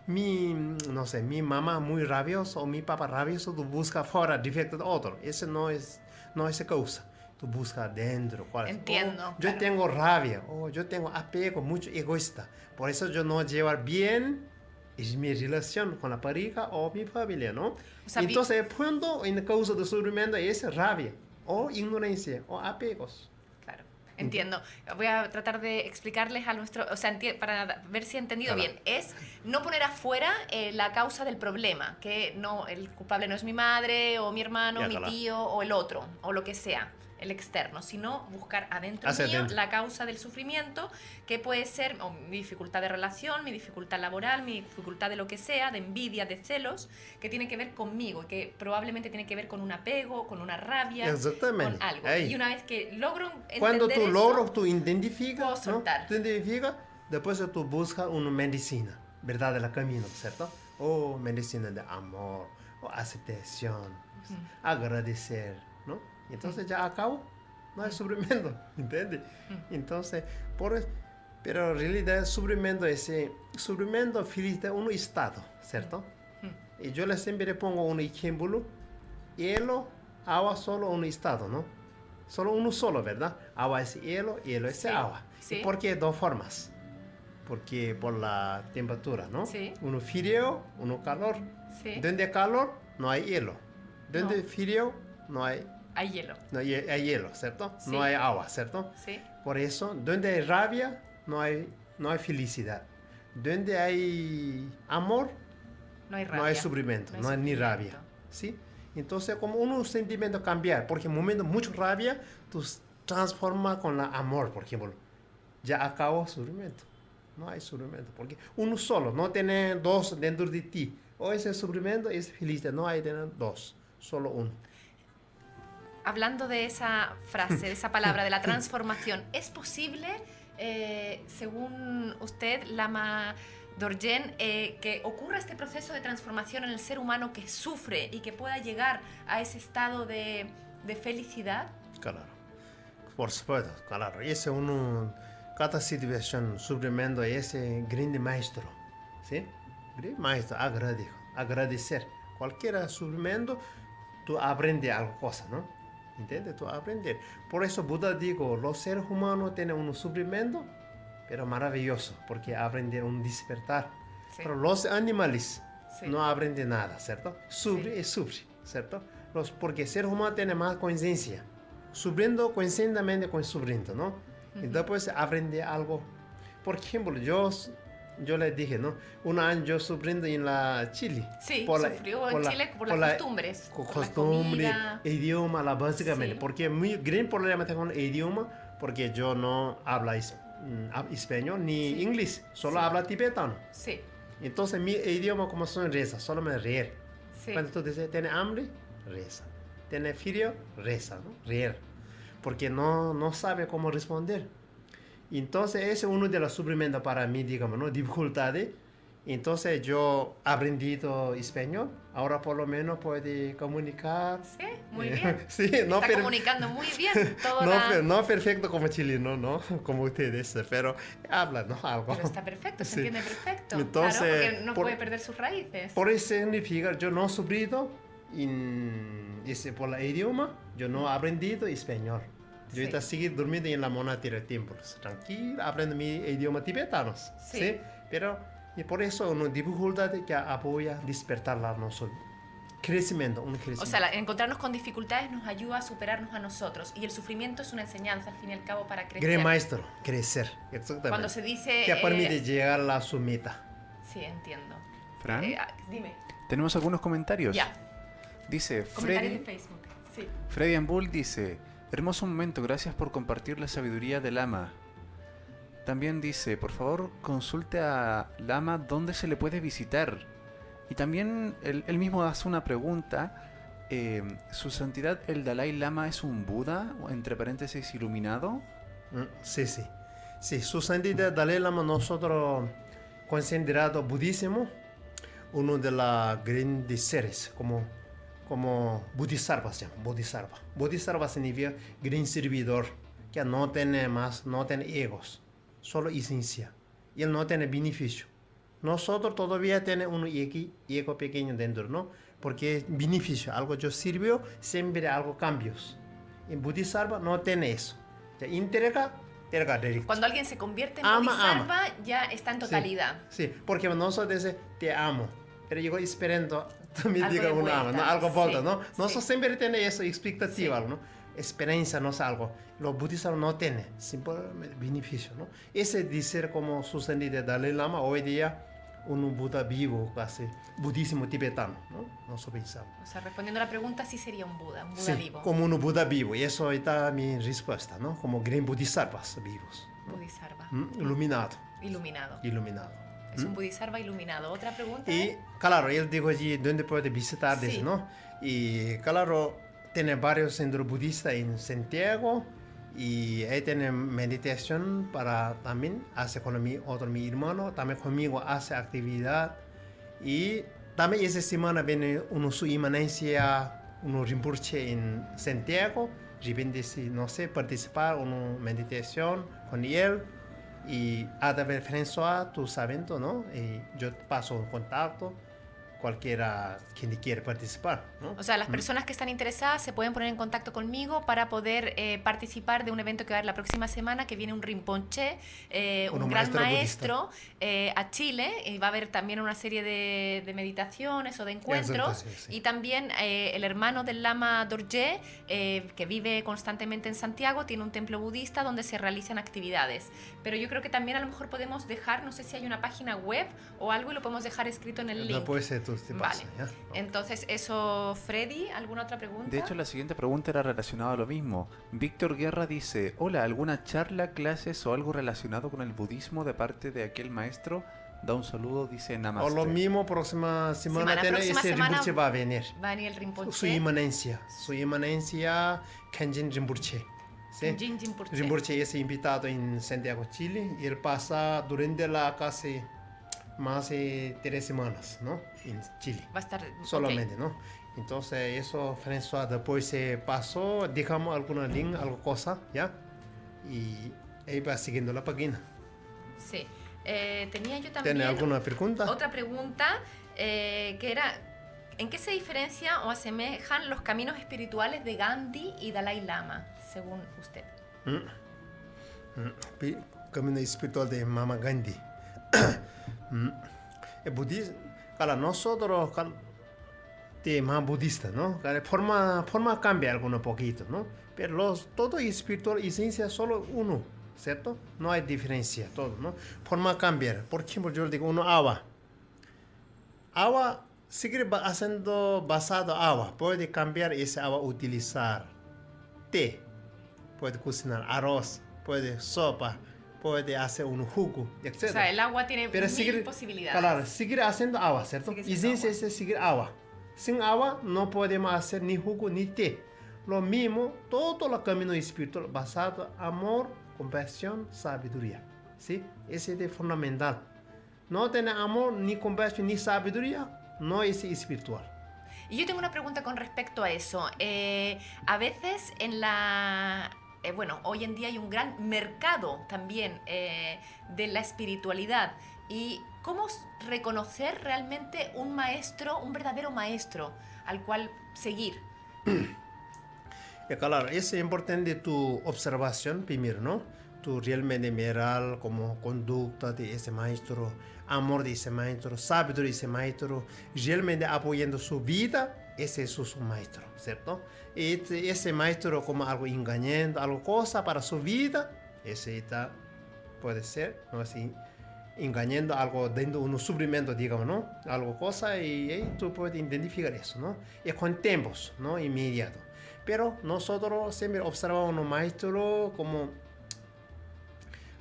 mi, no sé, mi mamá muy rabiosa o mi papá rabioso, tú buscas fuera, defecto de otro. Ese no es, no es la causa. Tú buscas dentro. ¿cuál es? Entiendo, Oh, yo claro. tengo rabia, oh, yo tengo apego, mucho egoísta. Por eso yo no llevar bien es mi relación con la pareja o mi familia, ¿no? O sea, Entonces, el punto en causa de sufrimiento es rabia o ignorancia o apegos. Claro, entiendo. Voy a tratar de explicarles a nuestro, o sea, para ver si he entendido Claro. bien. Es no poner afuera eh, la causa del problema, que no, el culpable no es mi madre o mi hermano, Ya, mi claro. tío o el otro, o lo que sea, el externo, sino buscar adentro Hacia mío adentro. la causa del sufrimiento, que puede ser mi dificultad de relación, mi dificultad laboral, mi dificultad de lo que sea, de envidia, de celos, que tiene que ver conmigo, que probablemente tiene que ver con un apego, con una rabia, Exactamente. con algo. Ahí. Y una vez que logro entender Cuando tú logras, tú identificas, ¿no? Tú identificas, después tú buscas una medicina, ¿verdad? De la camino, ¿cierto? O medicina de amor, o aceptación, agradecer, ¿no? Entonces ya acabo, no hay sufrimiento, ¿entiendes? Entonces, por pero en realidad el sufrimiento es eh, feliz de un estado, ¿cierto? Y yo le siempre pongo un ejemplo, hielo, agua solo un estado, ¿no? Solo uno solo, ¿verdad? Agua es hielo, hielo es Sí, agua. sí. ¿Y por qué dos formas? Porque por la temperatura, ¿no? Sí. Uno frío, uno calor. Sí. Donde calor, no hay hielo. Donde No. frío, no hay, Hay hielo. no hay, hay hielo, ¿cierto? Sí. No hay agua, ¿cierto? Sí. Por eso, donde hay rabia, no hay, no hay felicidad. Donde hay amor, No hay rabia. no hay sufrimiento, no hay, ni rabia. ¿sí? Entonces, como un sentimiento cambiar, porque en un momento mucho rabia, tú transforma con la amor, por ejemplo. Ya acabó sufrimiento. No hay sufrimiento, porque uno solo, no tiene dos dentro de ti. O ese sufrimiento es felicidad, no hay tener dos, solo uno. Hablando de esa frase, de esa palabra, de la transformación, ¿es posible, eh, según usted, Lama Dorjen, eh, que ocurra este proceso de transformación en el ser humano que sufre y que pueda llegar a ese estado de, de felicidad? Claro. Por supuesto, claro. Ese uno, cada situación, sufrimiento, ese grande maestro. ¿Sí? Grande maestro, agradecer. Agradecer. Cualquier sufrimiento, tú aprendes algo, cosa, ¿no? ¿Entiendes? Tú aprendes. Por eso Buda digo, los seres humanos tienen un sufrimiento, pero maravilloso, porque aprenden un despertar. Sí. Pero los animales Sí. no aprenden nada, ¿cierto? Sufre Sí. y sufre, ¿cierto? Los, porque el ser humano tiene más conciencia. Sufriendo conscientemente con sufriendo, ¿no? Y después aprende algo. Por ejemplo, yo, yo les dije, ¿no? Un año yo sufriendo en la Chile. Sí, la- sufrió en la- Chile por las la costumbres, co- por la costumbre, idioma, la básicamente. Sí. Porque muy gran problema tengo con el idioma, porque yo no hablo mm, español ni Sí. inglés, solo Sí. hablo tibetano. Sí, Entonces mi idioma como son reza, solo me reír. sí. Cuando tú dices, tiene hambre, reza. Tiene frío, reza, ¿no? Porque no, no sabe cómo responder. Entonces, ese es uno de los sufrimientos para mí, digamos, ¿no? Dificultades. Entonces, yo he aprendido español. Ahora, por lo menos, puede comunicar. Sí, muy bien. sí, no, Está comunicando muy bien toda no, per- no perfecto como chileno, ¿no? Como ustedes, pero habla, ¿no? Algo. Pero está perfecto, se Sí. entiende perfecto. Entonces, claro, porque no por- puede perder sus raíces. Por eso significa, yo no he sufrido en por el idioma, yo no he aprendido español. Yo Sí. ahorita sigo durmiendo en la monastera de templos, tranquilo, aprendo mi idioma tibetano. Sí. Sí. Pero, y por eso una dificultad que apoya despertar la nosotros. Crecimiento, un crecimiento. O sea, la- encontrarnos con dificultades nos ayuda a superarnos a nosotros. Y el sufrimiento es una enseñanza, al fin y al cabo, para crecer. Gran maestro, crecer. Exactamente. Cuando se dice... Que eh, permite llegar a su meta. Sí, entiendo. Fran, Eh, ah, dime. tenemos algunos comentarios. Ya, Dice comentarios Freddy, de Facebook. Sí. Freddy Bull dice, hermoso momento, gracias por compartir la sabiduría del Lama. También dice, por favor consulte a Lama dónde se le puede visitar. Y también él, él mismo hace una pregunta. eh, ¿Su santidad el Dalai Lama es un Buda, entre paréntesis, iluminado? Mm, Sí, sí. Sí, su santidad Dalai Lama nosotros considerado budismo uno de los grandes seres, como, como Bodhisattva, se llama, Bodhisattva. Bodhisattva significa gran servidor, que no tiene más, no tiene egos, solo esencia. Y él no tiene beneficio. Nosotros todavía tenemos un ego, pequeño dentro, ¿no? Porque es beneficio, algo yo sirvió, siempre algo cambios. En Bodhisattva no tiene eso. Ya entrega, entrega directo. Cuando alguien se convierte en Ama, bodhisattva, ya está en Sí, totalidad. Sí, porque nosotros dice, te amo. Pero yo esperando, me Algo digas de un amo, vuelta, ¿no? algo vuelta, sí, ¿no? sí. Nosotros siempre tenemos esa expectativa, Sí. ¿no? Esperanza, no es algo. Los budistas no tienen, simplemente beneficio, ¿no? Ese decir como su sentido de Dalai Lama, hoy día, un Buda vivo, casi, budismo tibetano, ¿no? Nosotros pensamos. O sea, respondiendo a la pregunta, sí sería un Buda, un Buda Sí, vivo. como un Buda vivo, y eso está mi respuesta, ¿no? Como gran bodhisattvas vivos, Bodhisattva. ¿m? iluminado, Iluminado. iluminado. Es un Bodhisattva iluminado. Otra pregunta. Y claro, él dijo allí dónde puede visitar, Sí. ¿no? Y claro, tiene varios centros budistas en Santiago y ahí tiene meditación para también hace con mi otro mi hermano, también conmigo hace actividad y también esa semana viene uno su inmanencia, uno Rinpoche en Santiago, repente si no sé, participar en una meditación con él y a través de François, tú sabes, ¿no? Y yo paso un contacto cualquiera quien quiere participar. ¿no? O sea, las personas que están interesadas se pueden poner en contacto conmigo para poder eh, participar de un evento que va a haber la próxima semana, que viene un Rinpoche, eh, un, Un gran maestro maestro eh, a Chile, y va a haber también una serie de, de meditaciones o de encuentros, sí, y también eh, el hermano del Lama Dorje, eh, que vive constantemente en Santiago, tiene un templo budista donde se realizan actividades. Pero yo creo que también a lo mejor podemos dejar, no sé si hay una página web o algo, y lo podemos dejar escrito en el link. No puede ser tú te Vale. pasa, ¿ya? Entonces, eso, Freddy, ¿alguna otra pregunta? De hecho, la siguiente pregunta era relacionada a lo mismo. Víctor Guerra dice, hola, ¿alguna charla, clases o algo relacionado con el budismo de parte de aquel maestro? Da un saludo, dice O Namaste. lo mismo, próxima semana, Semana, tiene próxima ese semana- Rinpoche va a venir. Va a venir el Rinpoche. Su inmanencia, su inmanencia, Kenjin Rinpoche. ¿sí? Jin Rinpoche. Rinpoche es invitado en Santiago, Chile, y él pasa durante la casi más de tres semanas, ¿no? En Chile, Va a estar... solamente, ¿no? Entonces, eso, François, después se pasó, dejamos alguna link, algo cosa, ¿ya? Y él va siguiendo la página. Sí. Eh, tenía yo también ¿Tiene alguna pregunta? otra pregunta eh, que era... ¿En qué se diferencia o asemejan los caminos espirituales de Gandhi y Dalai Lama, según usted? Mm. Pi- Camino espiritual de Mama Gandhi. Mm. El budismo, para nosotros, cal- de más budista, ¿no? Cada forma, forma cambia alguno poquito, ¿no? Pero los, todo espiritual y ciencia solo uno, ¿cierto? No hay diferencia, todo, ¿no? Forma cambia. Por ejemplo, yo digo uno agua. Agua, sigue haciendo basado agua. Puede cambiar ese agua, utilizar té puede cocinar arroz, puede sopa, puede hacer un jugo, etc. O sea, el agua tiene Pero mil seguir, posibilidades. claro, seguir haciendo agua, ¿cierto? Sigue Y sin agua. es seguir agua. Sin agua no podemos hacer ni jugo ni té. Lo mismo, todo el camino espiritual basado en amor, compasión, sabiduría. ¿Sí? Ese es fundamental. No tener amor, ni compasión, ni sabiduría, no es espiritual. Y yo tengo una pregunta con respecto a eso. Eh, a veces en la... eh, bueno, hoy en día hay un gran mercado también eh, de la espiritualidad. ¿Y cómo reconocer realmente un maestro, un verdadero maestro al cual seguir? Claro, es importante tu observación primero, ¿no? Tu realmente mirar como conducta de ese maestro, amor de ese maestro, sabiduría de ese maestro, realmente apoyando su vida, ese es su, maestro, ¿cierto? Este- ese maestro como algo engañando, algo cosa para su vida, ese está, puede ser, ¿no? Así, engañando algo de un sufrimiento, digamos, ¿no? Algo cosa y, y tú puedes identificar eso, ¿no? Y con tiempos, ¿no? Inmediato. Pero nosotros siempre observamos a un maestro como,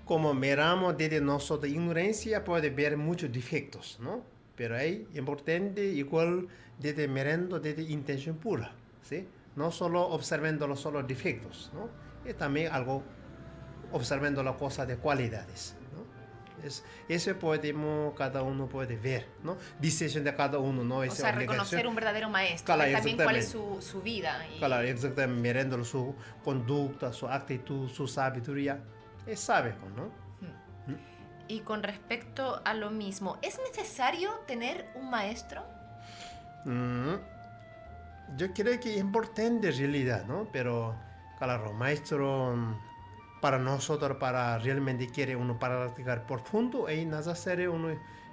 como miramos desde nuestra ignorancia, puede ver muchos defectos, ¿no? Pero es importante igual desde mirando desde intención pura, ¿sí? No solo observando los solo defectos, ¿no? Y también algo observando las cosas de cualidades, ¿no? Es, eso podemos, cada uno puede ver, ¿no? Decisión de cada uno, ¿no? O Esa sea, obligación. reconocer un verdadero maestro. Claro, también cuál es su, su vida. y- Claro, exactamente, mirando su conducta, su actitud, su sabiduría. Es sabe, ¿no? Y con respecto a lo mismo, ¿es necesario tener un maestro? Mm, Yo creo que es importante en realidad, ¿no? Pero, claro, maestro, para nosotros, para realmente quiere uno para practicar profundo, es necesario uno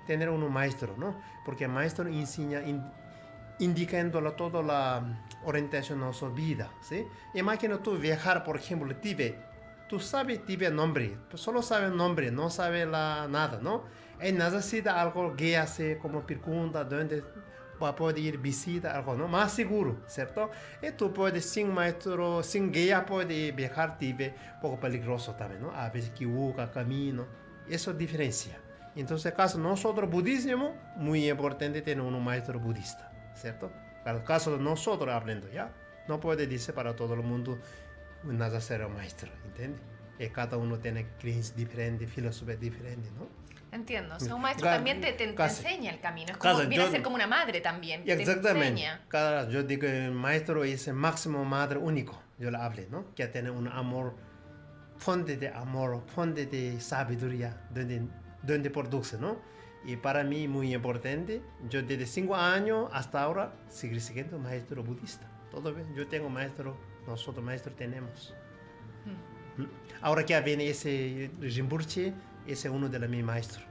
tener un maestro, ¿no? Porque el maestro enseña, in- toda la orientación de nuestra vida, ¿sí? Imagina tú viajar, por ejemplo, a Tíbet. Tú sabes Tíbet nombre, tú solo sabes nombre, no sabes la, nada, ¿no? Es necesita algo guía, así como pregunta, dónde va a poder ir visita, algo, ¿no? Más seguro, ¿cierto? Y tú puedes, sin maestro, sin guía, puedes viajar Tíbet, poco peligroso también, ¿no? A veces equivoca camino, eso diferencia. Entonces, caso nosotros budismo, muy importante tener un maestro budista, ¿cierto? Para el caso de nosotros hablando, ¿ya? No puede decir para todo el mundo nada ser un maestro, ¿entiendes? Y cada uno tiene creencias diferentes, filosofía diferente, ¿no? Entiendo. O sea, un maestro Ca- también te, te- te enseña el camino. Es como, Casi, viene a yo- ser como una madre también. Te Exactamente. enseña. Cada, yo digo, el maestro es el máximo madre único, yo le hablé, ¿no? Que tiene un amor, fuente de amor, fuente de sabiduría, donde, donde produce, ¿no? Y para mí muy importante, yo desde cinco años hasta ahora seguir siendo maestro budista. Todo bien, yo tengo maestro, nosotros maestros tenemos. Mm. Ahora que viene ese Rinpoche, ese es uno de los mis maestros.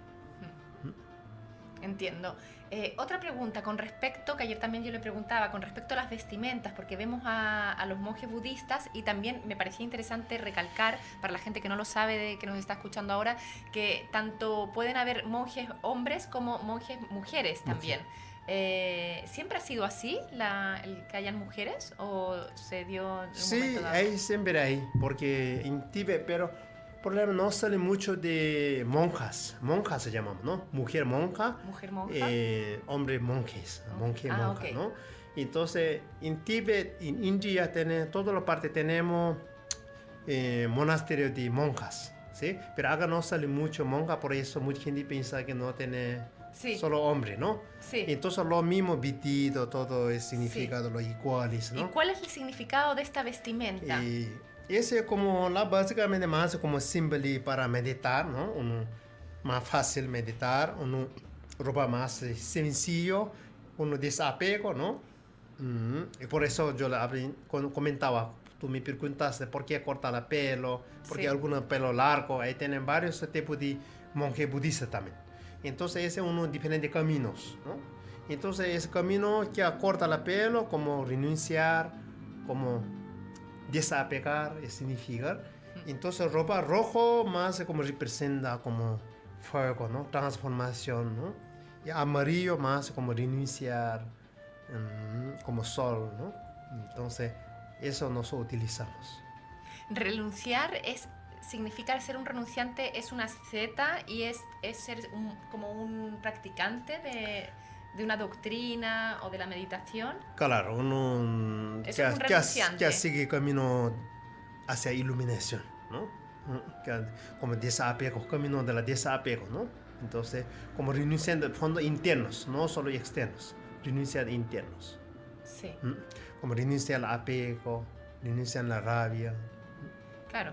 Entiendo. Eh, otra pregunta con respecto, que ayer también yo le preguntaba, con respecto a las vestimentas, porque vemos a, a, los monjes budistas y también me parecía interesante recalcar, para la gente que no lo sabe, de, que nos está escuchando ahora, que tanto pueden haber monjes hombres como monjes mujeres también. Eh, ¿Siempre ha sido así la, el que hayan mujeres o se dio en un Sí, momento dado? siempre hay, porque en Tíbet, pero ejemplo no sale mucho de monjas, monjas se llaman, ¿no? Mujer monja, Mujer monja. eh, hombre monjes, monje Ah, monja, ok. ¿no? Entonces, en Tíbet, en India, tiene, toda la parte tenemos eh, monasterios de monjas, ¿sí? Pero acá no sale mucho monja, por eso mucha gente piensa que no tiene sí, solo hombre, ¿no? sí. Entonces, lo mismo vestido, todo es significado, lo iguales, ¿Y ¿no? cuál es el significado de esta vestimenta? Y ese es como la básicamente más como símbolo para meditar, ¿no? Uno más fácil meditar, uno ropa más eh, sencillo, uno desapego, ¿no? Mm, Y por eso yo le comentaba, tú me preguntaste por qué cortar el pelo, porque Sí. algunos pelo largo, ahí tienen varios tipos de monjes budistas también. Entonces ese es uno de diferentes caminos, ¿no? Entonces ese camino que corta el pelo, como renunciar, como desapegar, es significar. Entonces ropa rojo más como representa como fuego, ¿no? Transformación, ¿no? Y amarillo más como renunciar, mm, como sol, ¿no? Entonces eso nosotros utilizamos. Renunciar es significa ser un renunciante es una asceta y es, es ser un- como un practicante de, de una doctrina o de la meditación. Claro, uno mm, que, un que, renunciante. que sigue camino hacia iluminación, ¿no? Mm, Que, como desapego, camino de la desapego, ¿no? Entonces, como renunciando en fondo internos, no solo externos, renunciar internos. Sí, ¿m? Como renunciar al apego, renunciar a la rabia, claro,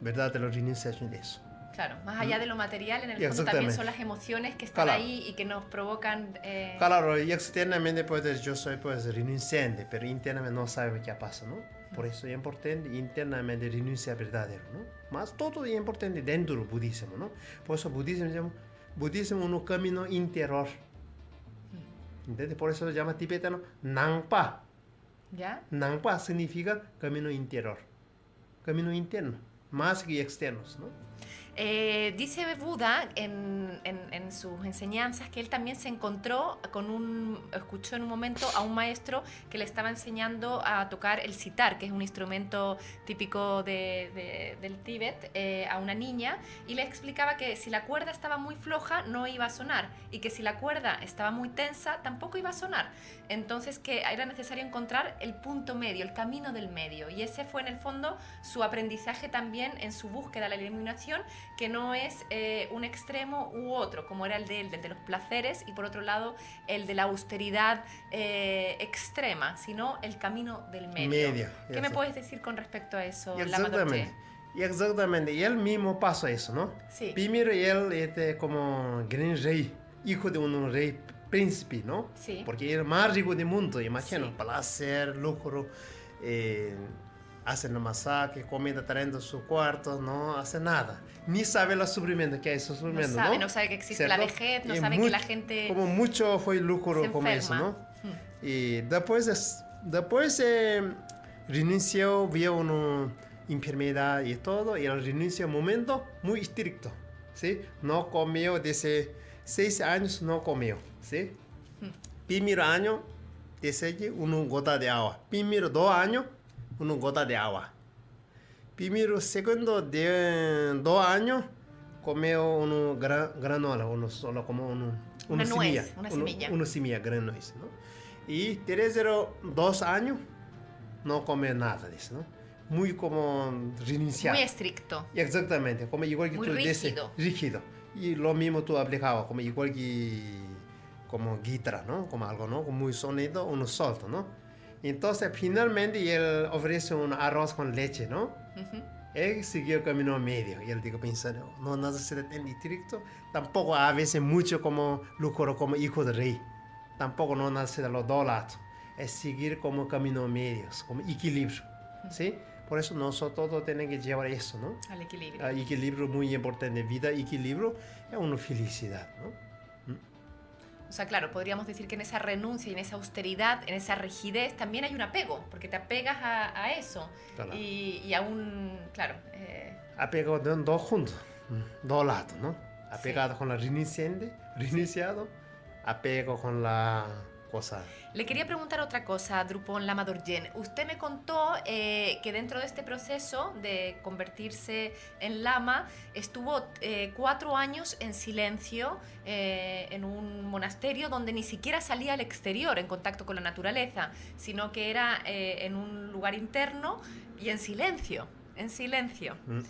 ¿verdad? De la renunciación de eso. claro. Más allá de lo material, en el fondo también son las emociones que están Claro. ahí y que nos provocan... eh, Claro, y externamente pues yo soy pues renunciante, pero internamente no sabe qué pasa, ¿no? Por eso es importante internamente renunciar verdadero, ¿no? Más todo es importante dentro del budismo, ¿no? Por eso budismo budismo es un camino interior. ¿Entiendes? Por eso se llama tibetano Nangpa. ¿Ya? Nangpa significa camino interior, camino interno, más que externos, ¿no? Eh, dice Buda en, en- en sus enseñanzas que él también se encontró con un, escuchó en un momento a un maestro que le estaba enseñando a tocar el sitar, que es un instrumento típico de- de- del Tíbet, eh, a una niña, y le explicaba que si la cuerda estaba muy floja no iba a sonar, y que si la cuerda estaba muy tensa tampoco iba a sonar. Entonces que era necesario encontrar el punto medio, el camino del medio, y ese fue en el fondo su aprendizaje también en su búsqueda de la iluminación, que no es eh, un extremo u otro, como era el de él, del de los placeres, y por otro lado el de la austeridad eh, extrema, sino el camino del medio. Media, ¿Qué me puedes decir con respecto a eso, Exactamente. Y exactamente, y él mismo pasó eso, ¿no? Sí. Primero él este, como gran rey, hijo de un rey príncipe, ¿no? Sí. Porque era más rico del mundo, imagino, Sí. placer, lucro, eh, hacen la masacre, comida trayendo a su cuarto, no hace nada. Ni sabe los sufrimientos que hay esos No sufrimientos, sabe, ¿no? no sabe que existe la ¿Cierto? vejez, no Y sabe que mucho- la gente Como mucho fue lucro como eso. ¿no? Mm. Y después, es- después eh, renunció, vio una enfermedad y todo, y él renunció un momento muy estricto, ¿sí? No comió desde seis años, no comió, ¿sí? Primero año, desde una gota de agua. Primero dos años, una gota de agua. Primero, segundo, de dos años, comió una gra- granola, uno solo como uno, Una nuez, semilla, una uno- semilla. una semilla, gran nuez, ¿no? Y tercero, dos años, no come nada de eso, ¿no? Muy como renunciar. muy estricto. Exactamente, como igual que Muy tú dices, rígido. rígido. Y lo mismo tú aplicabas, como igual que como guitarra, ¿no? Como algo, ¿no? Como muy sonido, uno solto, ¿no? Entonces, finalmente, él ofrece un arroz con leche, ¿no? Ujú. Él siguió el camino medio. Y él dijo pensando, no necesita tan estricto, tampoco a veces mucho como lucro como hijo de rey. Tampoco no necesita los dos lados. Es seguir como camino medios, como equilibrio. ¿Sí? Por eso nosotros todos tenemos que llevar eso, ¿no? Al equilibrio. Ah, equilibrio muy importante. Vida, equilibrio es una felicidad, ¿no? O sea, claro, podríamos decir que en esa renuncia y en esa austeridad, en esa rigidez, también hay un apego, porque te apegas a, a eso. Claro. Y, y a un, claro, eh, apegado de dos juntos, dos lados, ¿no? Apegado con la reiniciante, reiniciado, apego con la Le quería preguntar otra cosa, Drupon Lama Dorjen. Usted me contó eh, que dentro de este proceso de convertirse en lama estuvo eh, cuatro años en silencio eh, en un monasterio donde ni siquiera salía al exterior en contacto con la naturaleza, sino que era en un lugar interno y en silencio, en silencio. Mm.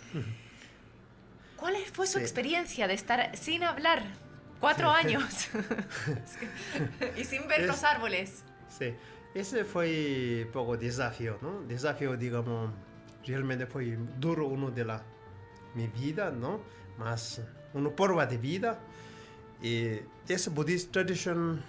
¿Cuál fue su Sí. experiencia de estar sin hablar cuatro años y sin ver Es- los árboles? Sí, ese fue poco desafío, ¿no? Desafío, digamos, realmente fue duro uno de la mi vida, ¿no? Más una prueba de vida. Y ese Buddhist tradition,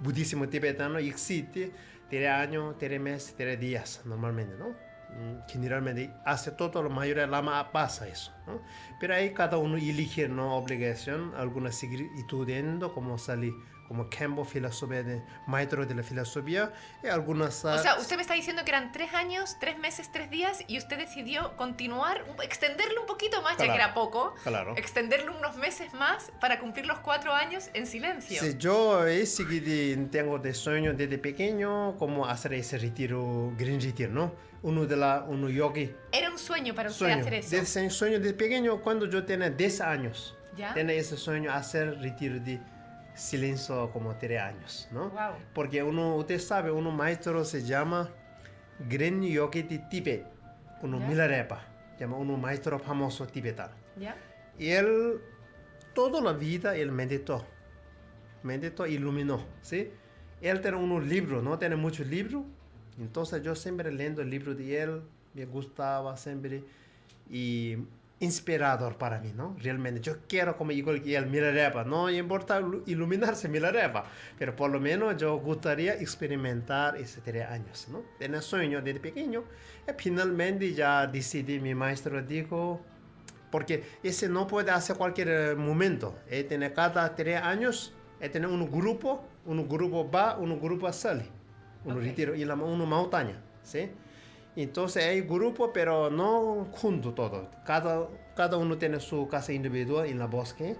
budismo tibetano existe tres años, tres meses, tres días normalmente, ¿no? Mm, Generalmente hace todo, la mayoría de lama pasa eso, ¿no? Pero ahí cada uno elige no obligación, algunos seguir estudiando, como salir como Campbell, filosofía de, maestro de la filosofía, y algunas... O sea, usted me está diciendo que eran tres años, tres meses, tres días y usted decidió continuar, extenderlo un poquito más, ya que Claro. era poco, Claro. extenderlo unos meses más para cumplir los cuatro años en silencio. Sí, yo he seguido, tengo de sueño desde pequeño, como hacer ese retiro, green retiro, ¿no? Uno de la, uno yogi, Era un sueño para usted sueño. hacer eso. Desde sueño de pequeño, cuando yo tenía 10 años, ¿Ya? tenía ese sueño hacer retiro de silencio como 3 años, ¿no? Wow. Porque uno, usted sabe, uno maestro se llama Gren Yogi de Tibet, uno Ya. Milarepa, llama uno maestro famoso tibetano. ¿Ya? Y él, toda la vida, él meditó. Meditó, iluminó, ¿sí? Él tiene unos libros, ¿no? Tiene muchos libros. Entonces yo siempre leyendo el libro de él, me gustaba siempre. Y inspirador para mí, ¿no? Realmente, yo quiero como igual que él, Milarepa. No importa ilu- iluminarse Milarepa, pero por lo menos yo gustaría experimentar ese tres años, ¿no? Tenía sueño desde pequeño. Y finalmente ya decidí, mi maestro dijo, porque ese no puede hacer cualquier eh, momento. Él tiene cada tres años, él tiene un grupo, un grupo va, un grupo sale. Un Ok. retiro y la, una montaña, ¿sí? Entonces hay grupo, pero no junto todo. Cada, cada uno tiene su casa individual en la bosque.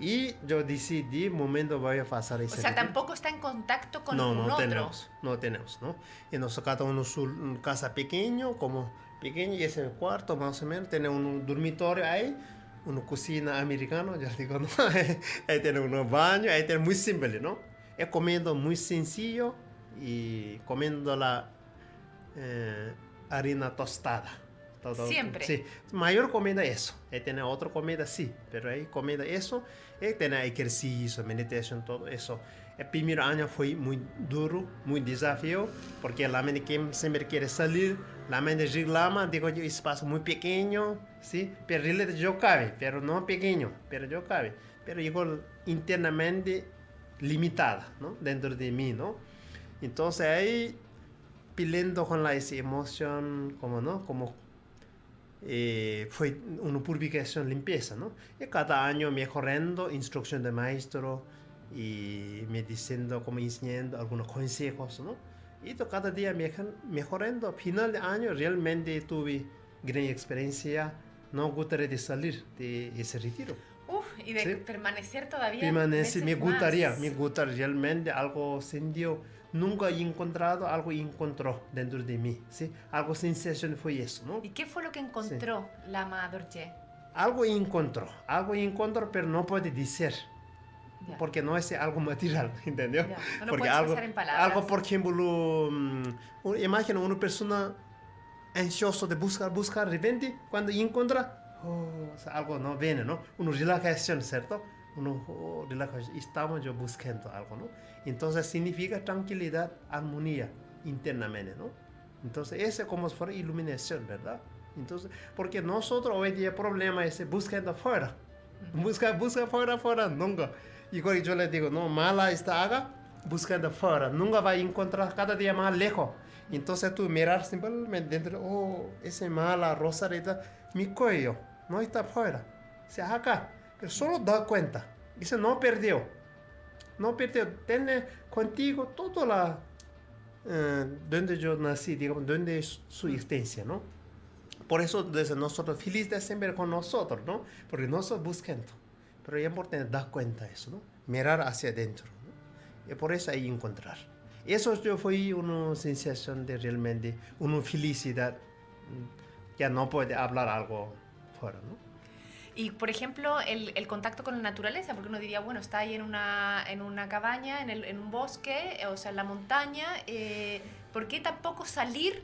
Y yo decidí, momento voy a O ese sea, retiro. tampoco está en contacto con no, no otro. tenemos, no tenemos, ¿no? Y nosotros cada uno su mm, casa pequeño, como pequeño, y ese cuarto más o menos, tiene un dormitorio ahí, una cocina americana, ya digo, ¿no? ahí tiene un baño, ahí tiene muy simple, ¿no? Es comiendo muy sencillo y comiendo la eh, harina tostada. Todo- Siempre. Sí, mayor comida eso. Él tiene otra comida, sí, pero ahí comida eso. Él tiene ejercicio, meditación, todo eso. El primer año fue muy duro, muy desafío, porque la mente que siempre quiere salir, la mente reclama, digo yo, espacio muy pequeño, ¿sí? Pero yo cabe, pero no pequeño, pero yo cabe. Pero igual internamente limitada, ¿no? Dentro de mí, ¿no? Entonces ahí, peleando con la esa emoción, como, ¿no? Como eh, fue una purificación, limpieza, ¿no? Y cada año mejorando, instrucción de maestro y me diciendo, como enseñando algunos consejos, ¿no? Y to- cada día mejor- mejorando. Final de año realmente tuve gran experiencia. No gustaría de salir de ese retiro. Uf, y de Sí. permanecer todavía. Permanece, meses me gustaría, más. me gustaría realmente algo sintió. Nunca he encontrado, algo encontró dentro de mí, ¿sí? Algo sensación fue eso, ¿no? ¿Y qué fue lo que encontró Lama Dorje? algo encontró, algo encontró, pero no puede decir, porque no es algo material, ¿entendió? No porque algo, en palabras. algo, por ejemplo, mm, un- imagina una persona ansiosa de buscar, buscar, de repente, cuando encuentra, oh, algo no viene, ¿no? Una relajación, ¿cierto? Uno, oh, relajación, estamos yo buscando algo, ¿no? Entonces significa tranquilidad, armonía internamente, ¿no? Entonces, ese como si fuera iluminación, ¿verdad? Entonces, porque nosotros hoy día el problema es buscando afuera. Busca, busca afuera, afuera, nunca. Cuando yo le digo, no, mala esta haga, buscando afuera. Nunca va a encontrar cada día más lejos. Entonces tú mirar simplemente dentro, oh, ese mala rosarita, mi cuello no está afuera, se acá. Pero solo da cuenta. Dice, no perdió. No perdió. Tiene contigo toda la... eh, donde yo nací, digamos, donde es su existencia, ¿no? Por eso desde nosotros, feliz de siempre con nosotros, ¿no? Porque nosotros buscando. Pero es importante dar cuenta de eso, ¿no? Mirar hacia adentro. ¿no? Y por eso hay encontrar. Eso yo fue una sensación de realmente, una felicidad. mm, Ya no puede hablar algo fuera, ¿no? Y, por ejemplo, el, el contacto con la naturaleza, porque uno diría, bueno, está ahí en una, en una cabaña, en, el- en un bosque, eh, o sea, en la montaña, eh, ¿por qué tampoco salir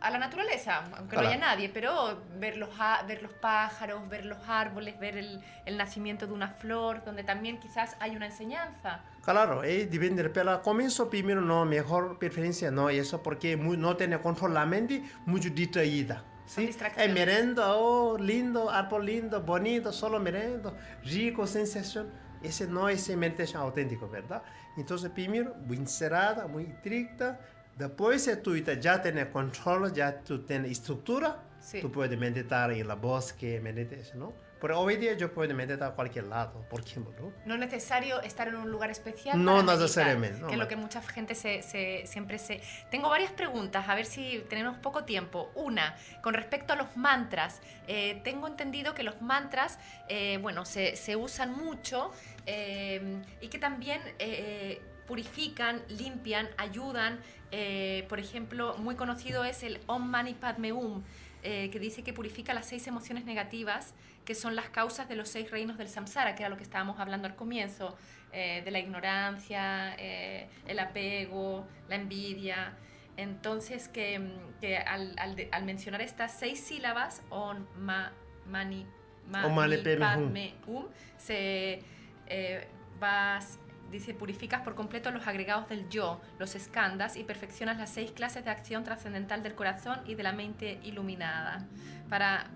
a la naturaleza? Aunque no haya nadie, pero ver los, a- ver los pájaros, ver los árboles, ver el, el nacimiento de una flor, donde también quizás hay una enseñanza. Claro, eh, depende, pero al comienzo primero no, mejor preferencia no, y eso porque muy, no tiene control la mente, mucho distraída. ¿Sí? Eh, merenda, oh, lindo, árbol lindo, bonito, solo merenda, rico, sensación. Ese no es meditación auténtico, ¿verdad? Entonces primero, muy encerrada, muy estricta. Después, si tú ya tienes control, ya tú tienes estructura, Sí. tú puedes meditar en el bosque, meditar, ¿no? Pero hoy día yo puedo meditar a cualquier lado, por ejemplo, ¿no? No es necesario estar en un lugar especial. No para necesariamente, no, que es lo que mucha gente se, se- siempre se... Tengo varias preguntas, a ver si tenemos poco tiempo. Una, con respecto a los mantras. eh, tengo entendido que los mantras, eh, bueno, se, se usan mucho eh, y que también eh, purifican, limpian, ayudan. eh, por ejemplo, muy conocido es el Om Mani Padme Hum, eh, que dice que purifica las seis emociones negativas que son las causas de los seis reinos del samsara, que era lo que estábamos hablando al comienzo, eh, de la ignorancia, eh, el apego, la envidia. Entonces, que, que al, al al mencionar estas seis sílabas, on, ma, mani, ma, mi, padme hum, se eh, vas, dice, purificas por completo los agregados del yo, los escandas, y perfeccionas las seis clases de acción trascendental del corazón y de la mente iluminada, para